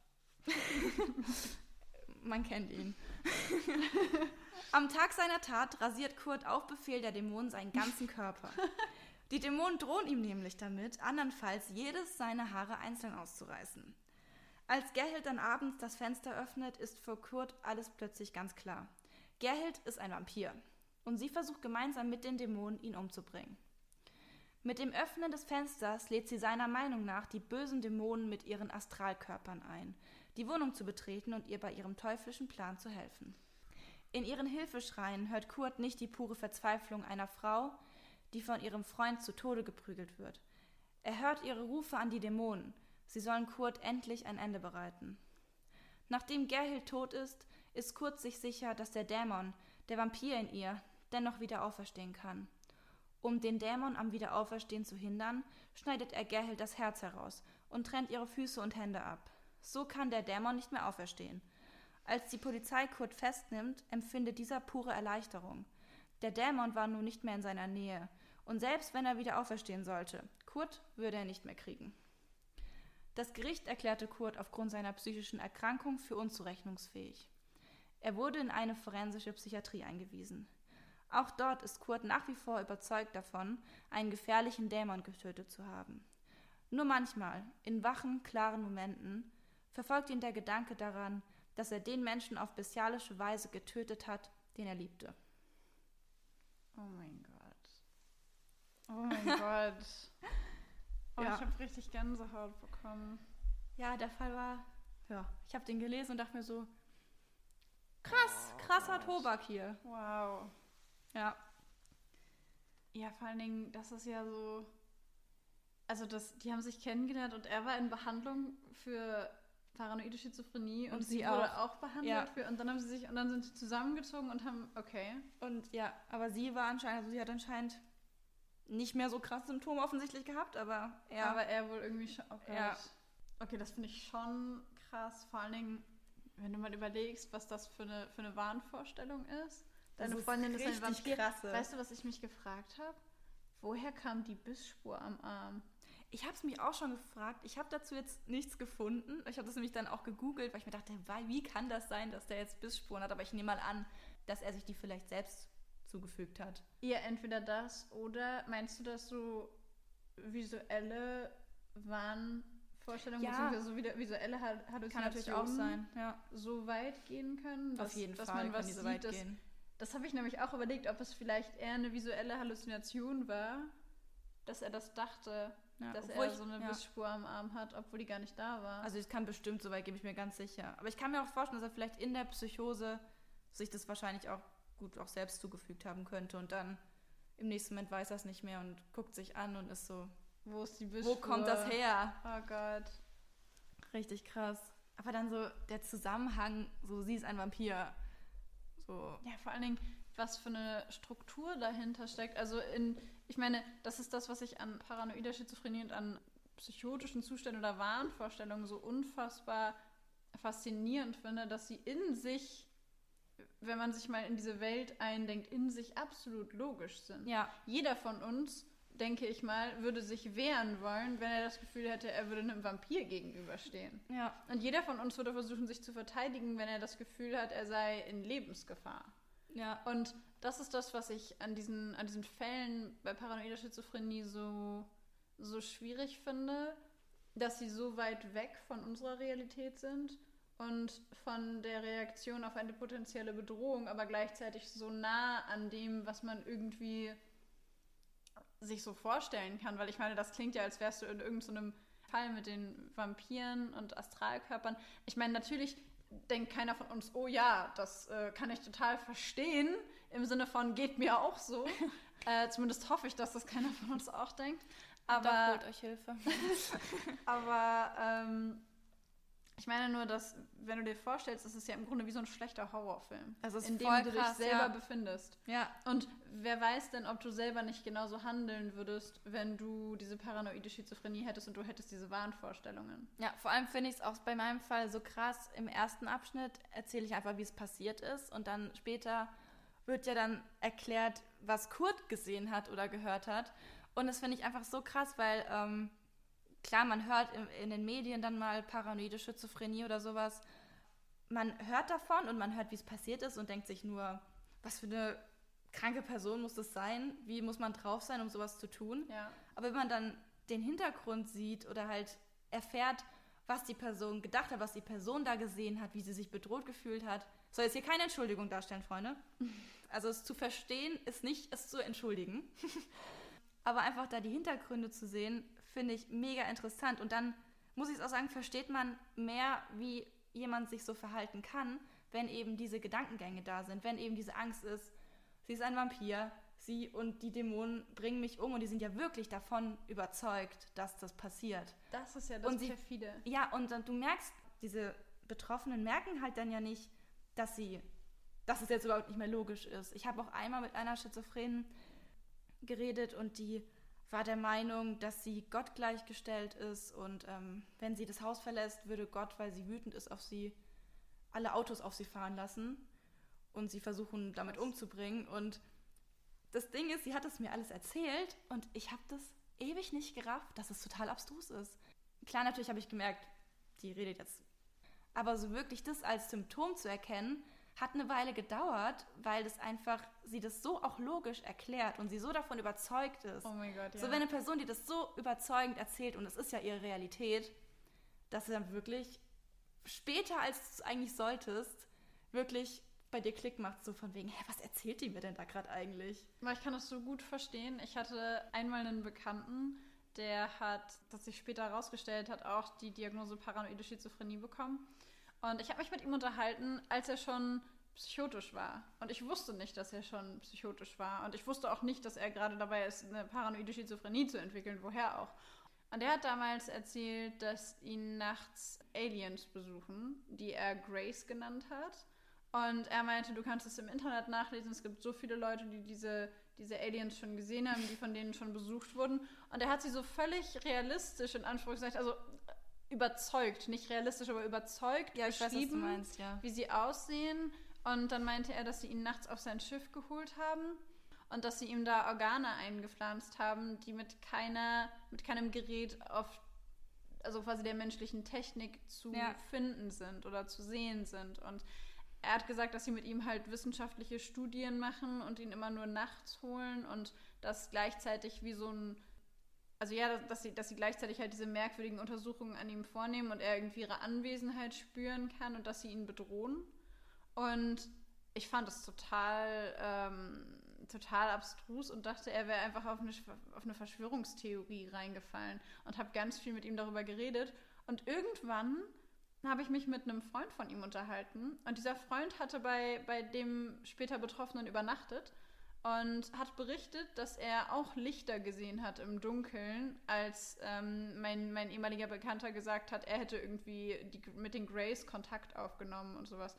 Man kennt ihn. Am Tag seiner Tat rasiert Kurt auf Befehl der Dämonen seinen ganzen Körper. Die Dämonen drohen ihm nämlich damit, andernfalls jedes seiner Haare einzeln auszureißen. Als Gerhild dann abends das Fenster öffnet, ist für Kurt alles plötzlich ganz klar. Gerhild ist ein Vampir und sie versucht gemeinsam mit den Dämonen, ihn umzubringen. Mit dem Öffnen des Fensters lädt sie seiner Meinung nach die bösen Dämonen mit ihren Astralkörpern ein, die Wohnung zu betreten und ihr bei ihrem teuflischen Plan zu helfen. In ihren Hilfeschreien hört Kurt nicht die pure Verzweiflung einer Frau, die von ihrem Freund zu Tode geprügelt wird. Er hört ihre Rufe an die Dämonen, sie sollen Kurt endlich ein Ende bereiten. Nachdem Gerhild tot ist, ist Kurt sich sicher, dass der Dämon, der Vampir in ihr, dennoch wieder auferstehen kann. Um den Dämon am Wiederauferstehen zu hindern, schneidet er Gerhild das Herz heraus und trennt ihre Füße und Hände ab. So kann der Dämon nicht mehr auferstehen. Als die Polizei Kurt festnimmt, empfindet dieser pure Erleichterung. Der Dämon war nun nicht mehr in seiner Nähe, und selbst wenn er wieder auferstehen sollte, Kurt würde er nicht mehr kriegen. Das Gericht erklärte Kurt aufgrund seiner psychischen Erkrankung für unzurechnungsfähig. Er wurde in eine forensische Psychiatrie eingewiesen. Auch dort ist Kurt nach wie vor überzeugt davon, einen gefährlichen Dämon getötet zu haben. Nur manchmal, in wachen, klaren Momenten, verfolgt ihn der Gedanke daran, dass er den Menschen auf bestialische Weise getötet hat, den er liebte. Oh mein Gott. Oh mein Gott. Oh, Ja. ich habe richtig Gänsehaut bekommen. Ja, der Fall war. Ja, ich habe den gelesen und dachte mir so, Krass, Oh krasser Gott. Tobak hier. Wow. Ja. Ja, vor allen Dingen, das ist ja so. Also, das, die haben sich kennengelernt und er war in Behandlung für paranoide Schizophrenie und, Und sie sie wurde auch. auch behandelt Ja. für. Und dann haben sie sich und dann sind sie zusammengezogen und haben. Okay. Und ja, aber sie war anscheinend, also sie hat anscheinend nicht mehr so krasse Symptome offensichtlich gehabt, aber er. Aber er wohl irgendwie schon. Oh. Ja. Okay, das finde ich schon krass. Vor allen Dingen, wenn du mal überlegst, was das für eine, für eine Wahnvorstellung ist. Deine ist Freundin ist ein richtig Vampir. krasse. Weißt du, was ich mich gefragt habe? Woher kam die Bissspur am Arm? Ich habe es mich auch schon gefragt. Ich habe dazu jetzt nichts gefunden. Ich habe das nämlich dann auch gegoogelt, weil ich mir dachte, wie kann das sein, dass der jetzt Bissspuren hat? Aber ich nehme mal an, dass er sich die vielleicht selbst zugefügt hat. Ja, entweder das oder meinst du, dass so visuelle Wahnvorstellungen Ja. beziehungsweise so wieder visuelle Hal- Halluzinationen Kann natürlich auch sein. Ja. so weit gehen können, dass, Auf jeden dass Fall man was die so sieht, weit dass, gehen. Das habe ich nämlich auch überlegt, ob es vielleicht eher eine visuelle Halluzination war, dass er das dachte, Ja, dass obwohl er ich- so eine ja. Bissspur am Arm hat, obwohl die gar nicht da war. Also es kann bestimmt so weit, gebe ich mir ganz sicher. Aber ich kann mir auch vorstellen, dass er vielleicht in der Psychose sich das wahrscheinlich auch gut auch selbst zugefügt haben könnte und dann im nächsten Moment weiß er es nicht mehr und guckt sich an und ist so, wo ist die Bissspur? wo kommt das her? Oh Gott. Richtig krass. Aber dann so der Zusammenhang, so sie ist ein Vampir. So. Ja, vor allen Dingen, was für eine Struktur dahinter steckt. Also in, ich meine, das ist das, was ich an paranoider Schizophrenie und an psychotischen Zuständen oder Wahnvorstellungen so unfassbar faszinierend finde, dass sie in sich, wenn man sich mal in diese Welt eindenkt, in sich absolut logisch sind. Ja, Jeder von uns, denke ich mal, würde sich wehren wollen, wenn er das Gefühl hätte, er würde einem Vampir gegenüberstehen. ja, Und jeder von uns würde versuchen, sich zu verteidigen, wenn er das Gefühl hat, er sei in Lebensgefahr. ja. Und das ist das, was ich an diesen, an diesen Fällen bei paranoider Schizophrenie so, so schwierig finde, dass sie so weit weg von unserer Realität sind und von der Reaktion auf eine potenzielle Bedrohung, aber gleichzeitig so nah an dem, was man irgendwie sich so vorstellen kann. Weil ich meine, das klingt ja, als wärst du in irgendeinem Fall mit den Vampiren und Astralkörpern. Ich meine, natürlich denkt keiner von uns, oh ja, das äh, kann ich total verstehen, im Sinne von geht mir auch so. äh, zumindest hoffe ich, dass das keiner von uns auch denkt. Doch, Aber, holt euch Hilfe. aber ähm, ich meine nur, dass, wenn du dir vorstellst, es ist ja im Grunde wie so ein schlechter Horrorfilm, Das ist in dem du krass, dich selber ja. befindest. Ja, Und wer weiß denn, ob du selber nicht genauso handeln würdest, wenn du diese paranoide Schizophrenie hättest und du hättest diese Wahnvorstellungen. Ja, vor allem finde ich es auch bei meinem Fall so krass. Im ersten Abschnitt erzähle ich einfach, wie es passiert ist. Und dann später wird ja dann erklärt, was Kurt gesehen hat oder gehört hat. Und das finde ich einfach so krass, weil ähm, klar, man hört in, den Medien dann mal paranoide Schizophrenie oder sowas. Man hört davon und man hört, wie es passiert ist und denkt sich nur, was für eine kranke Person muss das sein? Wie muss man drauf sein, um sowas zu tun? Ja. Aber wenn man dann den Hintergrund sieht oder halt erfährt, was die Person gedacht hat, was die Person da gesehen hat, wie sie sich bedroht gefühlt hat, soll jetzt hier keine Entschuldigung darstellen, Freunde. Also es zu verstehen ist nicht es zu entschuldigen. Aber einfach da die Hintergründe zu sehen, finde ich mega interessant. Und dann muss ich es auch sagen, versteht man mehr, wie jemand sich so verhalten kann, wenn eben diese Gedankengänge da sind, wenn eben diese Angst ist, sie ist ein Vampir, sie und die Dämonen bringen mich um und die sind ja wirklich davon überzeugt, dass das passiert. Das ist ja das Und sie- perfide. Ja, und dann, du merkst, diese Betroffenen merken halt dann ja nicht, dass sie, dass es jetzt überhaupt nicht mehr logisch ist. Ich habe auch einmal mit einer Schizophrenen geredet und die war der Meinung, dass sie Gott gleichgestellt ist und ähm, wenn sie das Haus verlässt, würde Gott, weil sie wütend ist auf sie, alle Autos auf sie fahren lassen und sie versuchen damit umzubringen. Und das Ding ist, sie hat es mir alles erzählt und ich habe das ewig nicht gerafft, dass es total abstrus ist. Klar, natürlich habe ich gemerkt, die redet jetzt. Aber so wirklich das als Symptom zu erkennen, hat eine Weile gedauert, weil das einfach sie das so auch logisch erklärt und sie so davon überzeugt ist. Oh mein Gott, ja. So, wenn eine Person dir das so überzeugend erzählt und es ist ja ihre Realität, dass du dann wirklich später, als du es eigentlich solltest, wirklich bei dir Klick macht, so von wegen, hä, was erzählt die mir denn da gerade eigentlich? Ich kann das so gut verstehen. Ich hatte einmal einen Bekannten, der hat, das sich später herausgestellt hat, auch die Diagnose paranoide Schizophrenie bekommen. Und ich habe mich mit ihm unterhalten, als er schon psychotisch war. Und ich wusste nicht, dass er schon psychotisch war. Und ich wusste auch nicht, dass er gerade dabei ist, eine paranoide Schizophrenie zu entwickeln, woher auch. Und er hat damals erzählt, dass ihn nachts Aliens besuchen, die er Grace genannt hat. Und er meinte, du kannst es im Internet nachlesen. Es gibt so viele Leute, die diese, diese Aliens schon gesehen haben, die von denen schon besucht wurden. Und er hat sie so völlig realistisch in Anführungszeichen, also überzeugt, nicht realistisch, aber überzeugt Ja, ich weiß, was beschrieben, du meinst, ja. wie sie aussehen. Und dann meinte er, dass sie ihn nachts auf sein Schiff geholt haben und dass sie ihm da Organe eingepflanzt haben, die mit keiner, mit keinem Gerät auf, also quasi der menschlichen Technik zu Ja. finden sind oder zu sehen sind. Und er hat gesagt, dass sie mit ihm halt wissenschaftliche Studien machen und ihn immer nur nachts holen und das gleichzeitig wie so ein also ja, dass sie, dass sie gleichzeitig halt diese merkwürdigen Untersuchungen an ihm vornehmen und er irgendwie ihre Anwesenheit spüren kann und dass sie ihn bedrohen. Und ich fand es total, ähm, total abstrus und dachte, er wäre einfach auf eine, auf eine Verschwörungstheorie reingefallen und habe ganz viel mit ihm darüber geredet. Und irgendwann habe ich mich mit einem Freund von ihm unterhalten und dieser Freund hatte bei, bei dem später Betroffenen übernachtet und hat berichtet, dass er auch Lichter gesehen hat im Dunkeln, als ähm, mein, mein ehemaliger Bekannter gesagt hat, er hätte irgendwie die, mit den Grays Kontakt aufgenommen und sowas.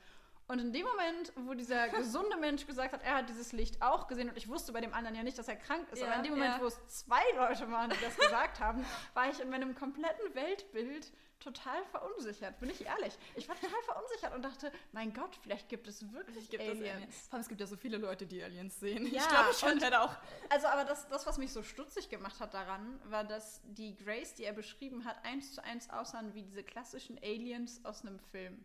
Und in dem Moment, wo dieser gesunde Mensch gesagt hat, er hat dieses Licht auch gesehen und ich wusste bei dem anderen ja nicht, dass er krank ist, Ja, aber in dem Moment, ja. wo es zwei Leute waren, die das gesagt haben, war ich in meinem kompletten Weltbild total verunsichert, bin ich ehrlich. Ich war total verunsichert und dachte, mein Gott, vielleicht gibt es wirklich Gibt es Aliens. Vor allem, es gibt ja so viele Leute, die Aliens sehen. Ja, ich glaube, ich und- könnte auch. Also, aber das, das, was mich so stutzig gemacht hat daran, war, dass die Grace, die er beschrieben hat, eins zu eins aussahen wie diese klassischen Aliens aus einem Film.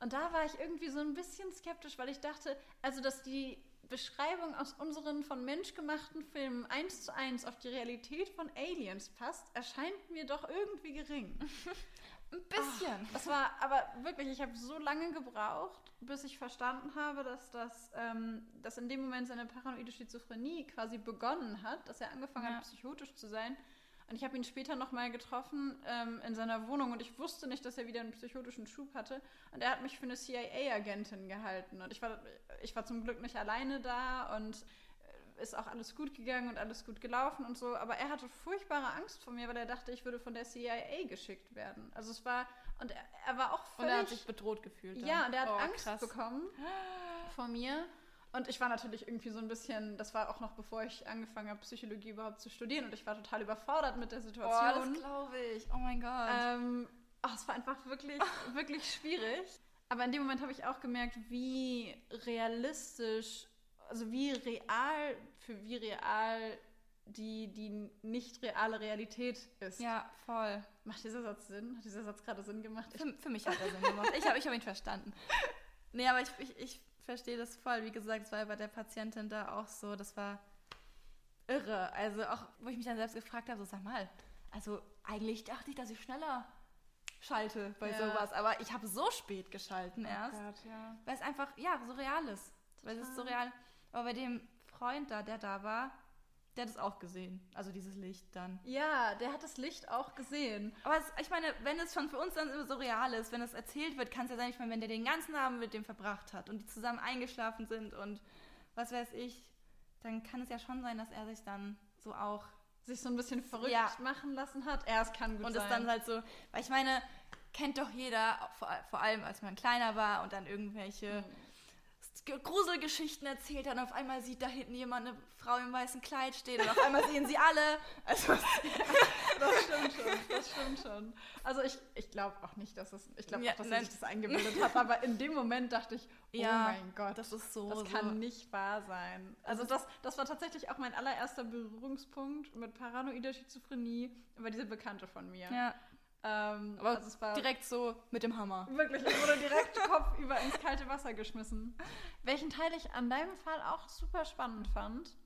Und da war ich irgendwie so ein bisschen skeptisch, weil ich dachte, also, dass die Beschreibung aus unseren von Mensch gemachten Filmen eins zu eins auf die Realität von Aliens passt, erscheint mir doch irgendwie gering. Ein bisschen. Das war aber wirklich, ich habe so lange gebraucht, bis ich verstanden habe, dass das, ähm, dass in dem Moment seine paranoide Schizophrenie quasi begonnen hat, dass er angefangen Ja. hat, psychotisch zu sein. Und ich habe ihn später nochmal getroffen ähm, in seiner Wohnung und ich wusste nicht, dass er wieder einen psychotischen Schub hatte. Und er hat mich für eine CIA-Agentin gehalten. Und ich war, ich war zum Glück nicht alleine da und äh, ist auch alles gut gegangen und alles gut gelaufen und so. Aber er hatte furchtbare Angst vor mir, weil er dachte, ich würde von der CIA geschickt werden. Also es war, und er, er war auch Und völlig... er hat sich bedroht gefühlt. dann. Ja, und er hat Oh, Angst krass. bekommen vor mir. Und ich war natürlich irgendwie so ein bisschen, das war auch noch bevor ich angefangen habe, Psychologie überhaupt zu studieren. Und ich war total überfordert mit der Oh, das Situation. glaube ich. Oh mein Gott. ähm, oh, es war einfach wirklich, wirklich schwierig. Aber in dem Moment habe ich auch gemerkt, wie realistisch, also wie real, für wie real die, die nicht reale Realität ist. ja, voll. Macht dieser Satz Sinn? Hat dieser Satz gerade Sinn gemacht? Für, für mich hat er Sinn gemacht. Ich habe ich hab ihn verstanden. Nee, aber ich, ich, ich verstehe das voll. Wie gesagt, es war bei der Patientin da auch so. Das war irre. Also auch, wo ich mich dann selbst gefragt habe, so sag mal, also eigentlich dachte ich, dass ich schneller schalte bei Ja. sowas. Aber ich habe so spät geschalten erst. Oh Gott, ja. Weil es einfach, ja, so real ist. Weil es ist so real. Aber bei dem Freund da, der da war, der hat es auch gesehen. Also dieses Licht dann. Ja, der hat das Licht auch gesehen. Aber es, ich meine, wenn es schon für uns dann immer so real ist, wenn es erzählt wird, kann es ja sein, ich meine, wenn der den ganzen Abend mit dem verbracht hat und die zusammen eingeschlafen sind und was weiß ich, dann kann es ja schon sein, dass er sich dann so auch Sich so ein bisschen verrückt Ja. machen lassen hat. Er, es kann gut und sein. es dann halt so, weil ich meine, kennt doch jeder, vor, vor allem als man kleiner war und dann irgendwelche Gruselgeschichten erzählt hat und auf einmal sieht da hinten jemand eine Frau im weißen Kleid stehen und auf einmal sehen sie alle. Also, das stimmt schon, das stimmt schon. Also ich, ich glaube auch nicht, dass es, ich glaube Ja, auch, dass nein. sich das eingebildet hat, aber in dem Moment dachte ich, oh Ja, mein Gott, das ist so. das kann so. nicht wahr sein. Also das, das war tatsächlich auch mein allererster Berührungspunkt mit paranoider Schizophrenie, war diese Bekannte von mir. Ja, Ähm, aber also es war direkt so mit dem Hammer. Wirklich, ich wurde direkt ins kalte Wasser geschmissen. Welchen Teil ich an deinem Fall auch super spannend fand,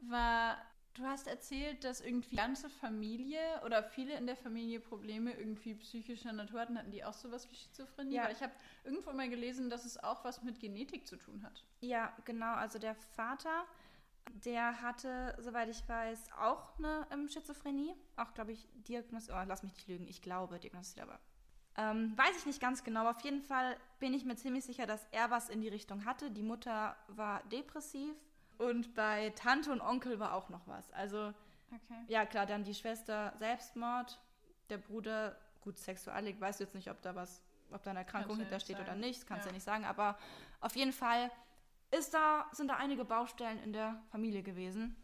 war, du hast erzählt, dass irgendwie die ganze Familie oder viele in der Familie Probleme irgendwie psychischer Natur hatten. Hatten die auch sowas wie Schizophrenie? Ja. Weil ich habe irgendwo mal gelesen, dass es auch was mit Genetik zu tun hat. Ja, genau. Also der Vater, der hatte, soweit ich weiß, auch eine ähm, Schizophrenie. Auch, glaube ich, diagnostiziert. Oh, lass mich nicht lügen. Ich glaube, diagnostiziert, aber. Ähm, weiß ich nicht ganz genau. Auf jeden Fall bin ich mir ziemlich sicher, dass er was in die Richtung hatte. Die Mutter war depressiv und bei Tante und Onkel war auch noch was. Also, Okay. ja klar, dann die Schwester Selbstmord, der Bruder, gut, Sexuallig, weißt du jetzt nicht, ob da was, ob da eine Erkrankung Kannst hintersteht oder nicht, kannst du Ja. ja nicht sagen, aber auf jeden Fall ist da, sind da einige Baustellen in der Familie gewesen.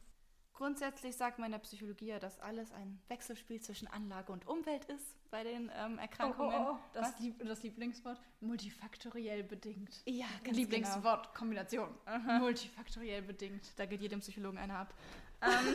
Grundsätzlich sagt man in der Psychologie ja, dass alles ein Wechselspiel zwischen Anlage und Umwelt ist bei den ähm, Erkrankungen. Oh, Das, Was? Lieb das Lieblingswort multifaktoriell bedingt. Ja, ganz genau. Lieblingswort Kombination. Multifaktoriell bedingt. Da geht jedem Psychologen einer ab. ähm,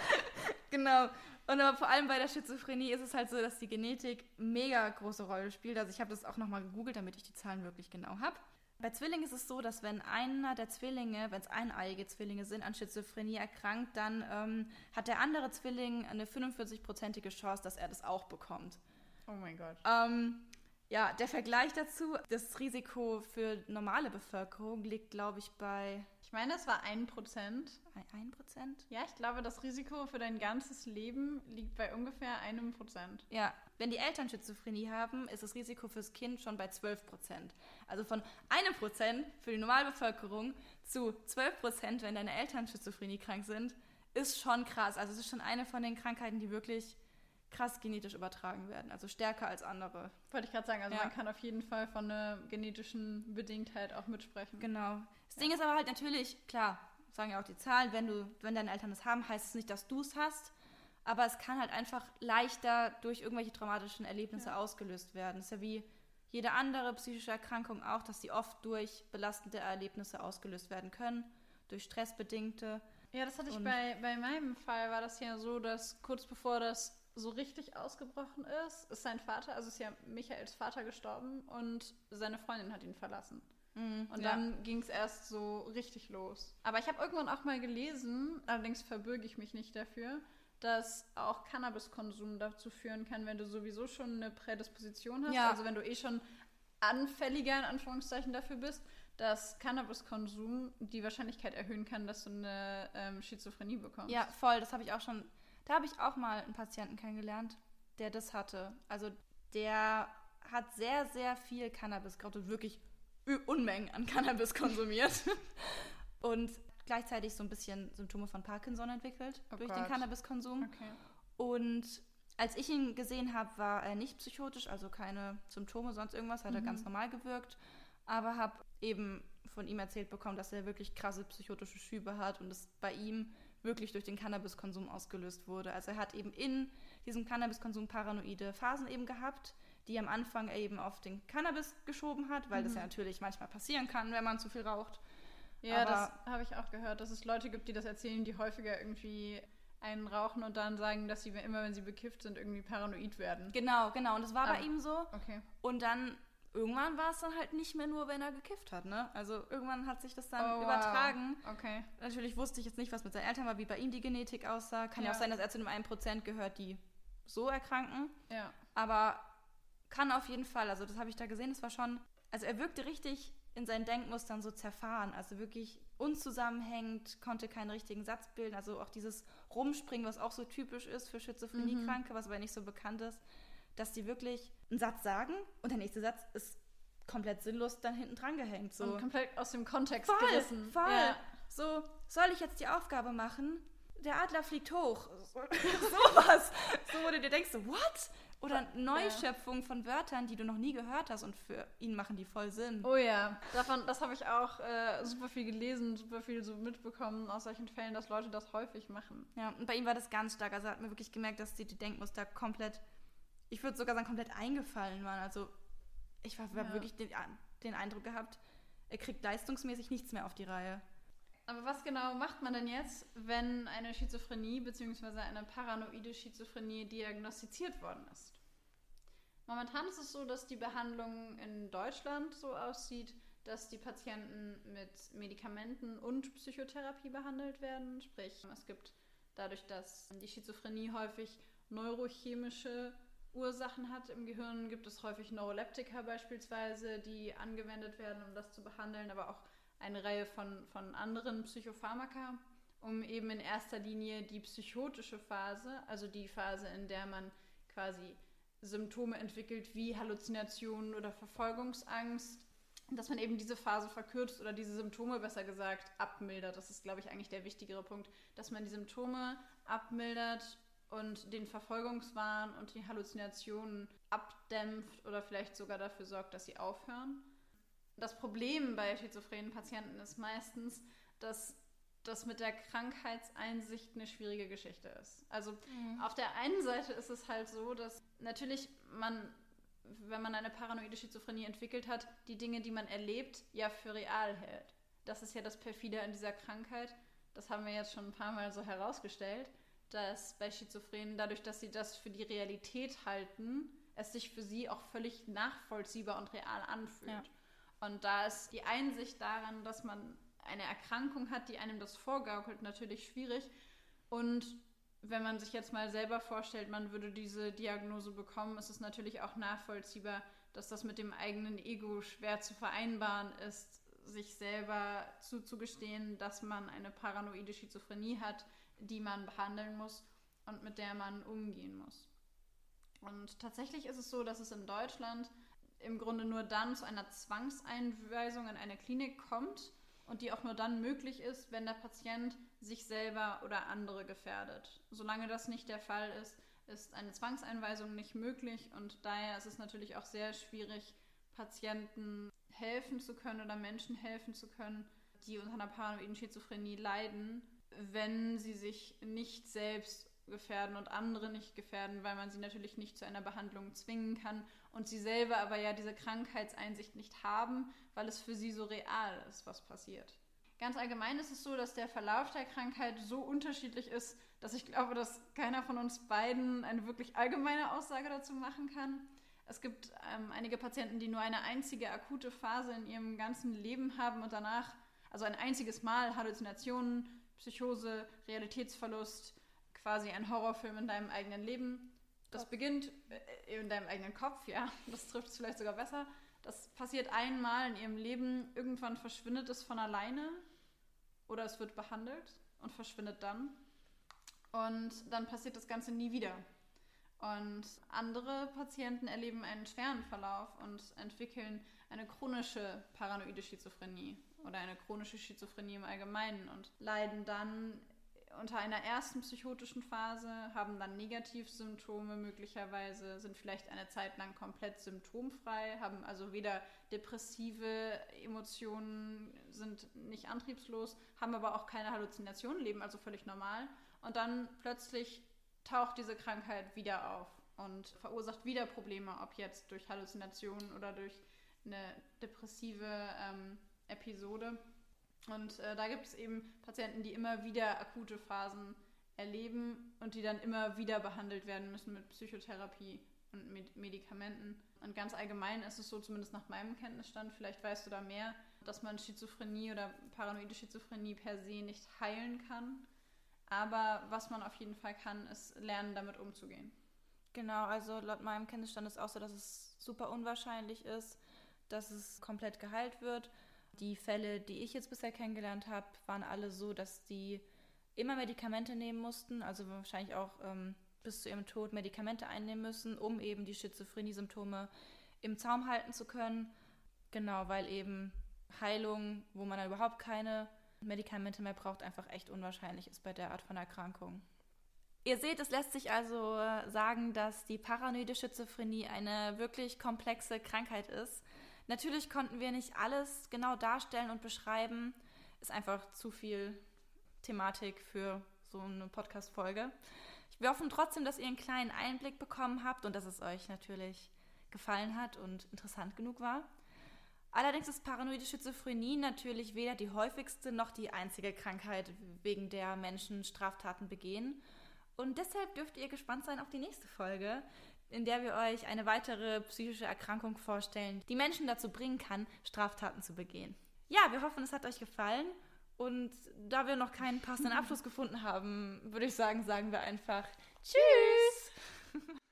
genau. Und aber vor allem bei der Schizophrenie ist es halt so, dass die Genetik mega große Rolle spielt. Also ich habe das auch nochmal gegoogelt, damit ich die Zahlen wirklich genau habe. Bei Zwillingen ist es so, dass wenn einer der Zwillinge, wenn es eineiige Zwillinge sind, an Schizophrenie erkrankt, dann ähm, hat der andere Zwilling eine 45-prozentige Chance, dass er das auch bekommt. Oh mein Gott. Ähm, ja, der Vergleich dazu, das Risiko für normale Bevölkerung liegt, glaube ich, bei Ich meine, es war ein Prozent. 1%. Ja, ich glaube, das Risiko für dein ganzes Leben liegt bei ungefähr einem Prozent. Ja, wenn die Eltern Schizophrenie haben, ist das Risiko fürs Kind schon bei 12 Prozent. Also von einem Prozent für die Normalbevölkerung zu 12 Prozent, wenn deine Eltern Schizophrenie krank sind, ist schon krass. Also es ist schon eine von den Krankheiten, die wirklich krass genetisch übertragen werden. Also stärker als andere. Wollte ich gerade sagen, also Ja. man kann auf jeden Fall von einer genetischen Bedingtheit auch mitsprechen. Genau. Das Ding ist aber halt natürlich, klar, sagen ja auch die Zahlen, wenn du, wenn deine Eltern es haben, heißt es nicht, dass du es hast. Aber es kann halt einfach leichter durch irgendwelche traumatischen Erlebnisse Ja. ausgelöst werden. Das ist ja wie jede andere psychische Erkrankung auch, dass sie oft durch belastende Erlebnisse ausgelöst werden können, durch stressbedingte. Ja, das hatte ich bei, bei meinem Fall, war das ja so, dass kurz bevor das so richtig ausgebrochen ist, ist sein Vater, also ist ja Michaels Vater gestorben und seine Freundin hat ihn verlassen. Und Ja. dann ging es erst so richtig los. Aber ich habe irgendwann auch mal gelesen, allerdings verbürge ich mich nicht dafür, dass auch Cannabiskonsum dazu führen kann, wenn du sowieso schon eine Prädisposition hast, Ja. also wenn du eh schon anfälliger in Anführungszeichen dafür bist, dass Cannabiskonsum die Wahrscheinlichkeit erhöhen kann, dass du eine ähm, Schizophrenie bekommst. Ja, voll, das habe ich auch schon. Da habe ich auch mal einen Patienten kennengelernt, der das hatte. Also der hat sehr, sehr viel Cannabis geraucht und wirklich Unmengen an Cannabis konsumiert. und gleichzeitig so ein bisschen Symptome von Parkinson entwickelt Oh durch Gott. den Cannabiskonsum. Okay. Und als ich ihn gesehen habe, war er nicht psychotisch, also keine Symptome, sonst irgendwas, hat er Mhm. ganz normal gewirkt. Aber habe eben von ihm erzählt bekommen, dass er wirklich krasse psychotische Schübe hat und es bei ihm wirklich durch den Cannabiskonsum ausgelöst wurde. Also er hat eben in diesem Cannabiskonsum paranoide Phasen eben gehabt, die am Anfang er eben auf den Cannabis geschoben hat, weil das Mhm. ja natürlich manchmal passieren kann, wenn man zu viel raucht. Ja, Aber- das habe ich auch gehört, dass es Leute gibt, die das erzählen, die häufiger irgendwie einen rauchen und dann sagen, dass sie immer, wenn sie bekifft sind, irgendwie paranoid werden. Genau, genau. Und das war bei Ah. ihm so. Okay. Und dann irgendwann war es dann halt nicht mehr nur, wenn er gekifft hat, ne? Also irgendwann hat sich das dann Oh, wow. übertragen. Okay. Natürlich wusste ich jetzt nicht, was mit seinen Eltern war, wie bei ihm die Genetik aussah. Kann ja, Ja. auch sein, dass er zu dem 1% gehört, die so erkranken. Ja. Aber kann auf jeden Fall, also das habe ich da gesehen, das war schon, also er wirkte richtig in seinen Denkmustern so zerfahren, also wirklich unzusammenhängend, konnte keinen richtigen Satz bilden, also auch dieses Rumspringen, was auch so typisch ist für Schizophrenie-Kranke, was aber nicht so bekannt ist, dass die wirklich einen Satz sagen und der nächste Satz ist komplett sinnlos dann hinten dran gehängt. So. Und komplett aus dem Kontext Voll, gerissen. voll. Ja. So, soll ich jetzt die Aufgabe machen? Der Adler fliegt hoch. So, sowas. So, wo du dir denkst, what? Oder Neuschöpfung von Wörtern, die du noch nie gehört hast und für ihn machen die voll Sinn. Oh ja, davon, das habe ich auch äh, super viel gelesen, super viel so mitbekommen aus solchen Fällen, dass Leute das häufig machen. Ja, und bei ihm war das ganz stark. Also hat mir wirklich gemerkt, dass die, die Denkmuster komplett, ich würde sogar sagen, komplett eingefallen waren. Also ich habe Ja. wirklich den, den Eindruck gehabt, er kriegt leistungsmäßig nichts mehr auf die Reihe. Aber was genau macht man denn jetzt, wenn eine Schizophrenie bzw. eine paranoide Schizophrenie diagnostiziert worden ist? Momentan ist es so, dass die Behandlung in Deutschland so aussieht, dass die Patienten mit Medikamenten und Psychotherapie behandelt werden. Sprich, es gibt dadurch, dass die Schizophrenie häufig neurochemische Ursachen hat im Gehirn, gibt es häufig Neuroleptika beispielsweise, die angewendet werden, um das zu behandeln, aber auch eine Reihe von, von anderen Psychopharmaka, um eben in erster Linie die psychotische Phase, also die Phase, in der man quasi Symptome entwickelt wie Halluzinationen oder Verfolgungsangst, dass man eben diese Phase verkürzt oder diese Symptome besser gesagt abmildert. Das ist, glaube ich, eigentlich der wichtigere Punkt, dass man die Symptome abmildert und den Verfolgungswahn und die Halluzinationen abdämpft oder vielleicht sogar dafür sorgt, dass sie aufhören. Das Problem bei schizophrenen Patienten ist meistens, dass das mit der Krankheitseinsicht eine schwierige Geschichte ist. Also mhm. auf der einen Seite ist es halt so, dass natürlich man, wenn man eine paranoide Schizophrenie entwickelt hat, die Dinge, die man erlebt, ja für real hält. Das ist ja das Perfide an dieser Krankheit. Das haben wir jetzt schon ein paar Mal so herausgestellt, dass bei Schizophrenen, dadurch, dass sie das für die Realität halten, es sich für sie auch völlig nachvollziehbar und real anfühlt. Ja. Und da ist die Einsicht daran, dass man eine Erkrankung hat, die einem das vorgaukelt, natürlich schwierig. Und wenn man sich jetzt mal selber vorstellt, man würde diese Diagnose bekommen, ist es natürlich auch nachvollziehbar, dass das mit dem eigenen Ego schwer zu vereinbaren ist, sich selber zuzugestehen, dass man eine paranoide Schizophrenie hat, die man behandeln muss und mit der man umgehen muss. Und tatsächlich ist es so, dass es in Deutschland im Grunde nur dann zu einer Zwangseinweisung in eine Klinik kommt, und die auch nur dann möglich ist, wenn der Patient sich selber oder andere gefährdet. Solange das nicht der Fall ist, ist eine Zwangseinweisung nicht möglich und daher ist es natürlich auch sehr schwierig, Patienten helfen zu können oder Menschen helfen zu können, die unter einer paranoiden Schizophrenie leiden, wenn sie sich nicht selbst gefährden und andere nicht gefährden, weil man sie natürlich nicht zu einer Behandlung zwingen kann und sie selber aber ja diese Krankheitseinsicht nicht haben, weil es für sie so real ist, was passiert. Ganz allgemein ist es so, dass der Verlauf der Krankheit so unterschiedlich ist, dass ich glaube, dass keiner von uns beiden eine wirklich allgemeine Aussage dazu machen kann. Es gibt ähm, einige Patienten, die nur eine einzige akute Phase in ihrem ganzen Leben haben und danach, also ein einziges Mal Halluzinationen, Psychose, Realitätsverlust, quasi ein Horrorfilm in deinem eigenen Leben. Das Kopf. beginnt äh, in deinem eigenen Kopf, ja, das trifft es vielleicht sogar besser. Das passiert einmal in ihrem Leben, irgendwann verschwindet es von alleine oder es wird behandelt und verschwindet dann. Und dann passiert das Ganze nie wieder. Und andere Patienten erleben einen schweren Verlauf und entwickeln eine chronische paranoide Schizophrenie oder eine chronische Schizophrenie im Allgemeinen und leiden dann unter einer ersten psychotischen Phase, haben dann Negativsymptome möglicherweise, sind vielleicht eine Zeit lang komplett symptomfrei, haben also weder depressive Emotionen, sind nicht antriebslos, haben aber auch keine Halluzinationen, leben also völlig normal. Und dann plötzlich taucht diese Krankheit wieder auf und verursacht wieder Probleme, ob jetzt durch Halluzinationen oder durch eine depressive ähm, Episode. Und äh, da gibt es eben Patienten, die immer wieder akute Phasen erleben und die dann immer wieder behandelt werden müssen mit Psychotherapie und mit Medikamenten. Und ganz allgemein ist es so, zumindest nach meinem Kenntnisstand, vielleicht weißt du da mehr, dass man Schizophrenie oder paranoide Schizophrenie per se nicht heilen kann. Aber was man auf jeden Fall kann, ist lernen, damit umzugehen. Genau, also laut meinem Kenntnisstand ist es auch so, dass es super unwahrscheinlich ist, dass es komplett geheilt wird. Die Fälle, die ich jetzt bisher kennengelernt habe, waren alle so, dass die immer Medikamente nehmen mussten, also wahrscheinlich auch ähm, bis zu ihrem Tod Medikamente einnehmen müssen, um eben die Schizophrenie-Symptome im Zaum halten zu können. Genau, weil eben Heilung, wo man dann überhaupt keine Medikamente mehr braucht, einfach echt unwahrscheinlich ist bei der Art von Erkrankung. Ihr seht, es lässt sich also äh, sagen, dass die paranoide Schizophrenie eine wirklich komplexe Krankheit ist Natürlich konnten wir nicht alles genau darstellen und beschreiben. Ist einfach zu viel Thematik für so eine Podcast-Folge. Wir hoffen trotzdem, dass ihr einen kleinen Einblick bekommen habt und dass es euch natürlich gefallen hat und interessant genug war. Allerdings ist paranoide Schizophrenie natürlich weder die häufigste noch die einzige Krankheit, wegen der Menschen Straftaten begehen. Und deshalb dürft ihr gespannt sein auf die nächste Folge, in der wir euch eine weitere psychische Erkrankung vorstellen, die Menschen dazu bringen kann, Straftaten zu begehen. Ja, wir hoffen, es hat euch gefallen. Und da wir noch keinen passenden Abschluss gefunden haben, würde ich sagen, sagen wir einfach Tschüss!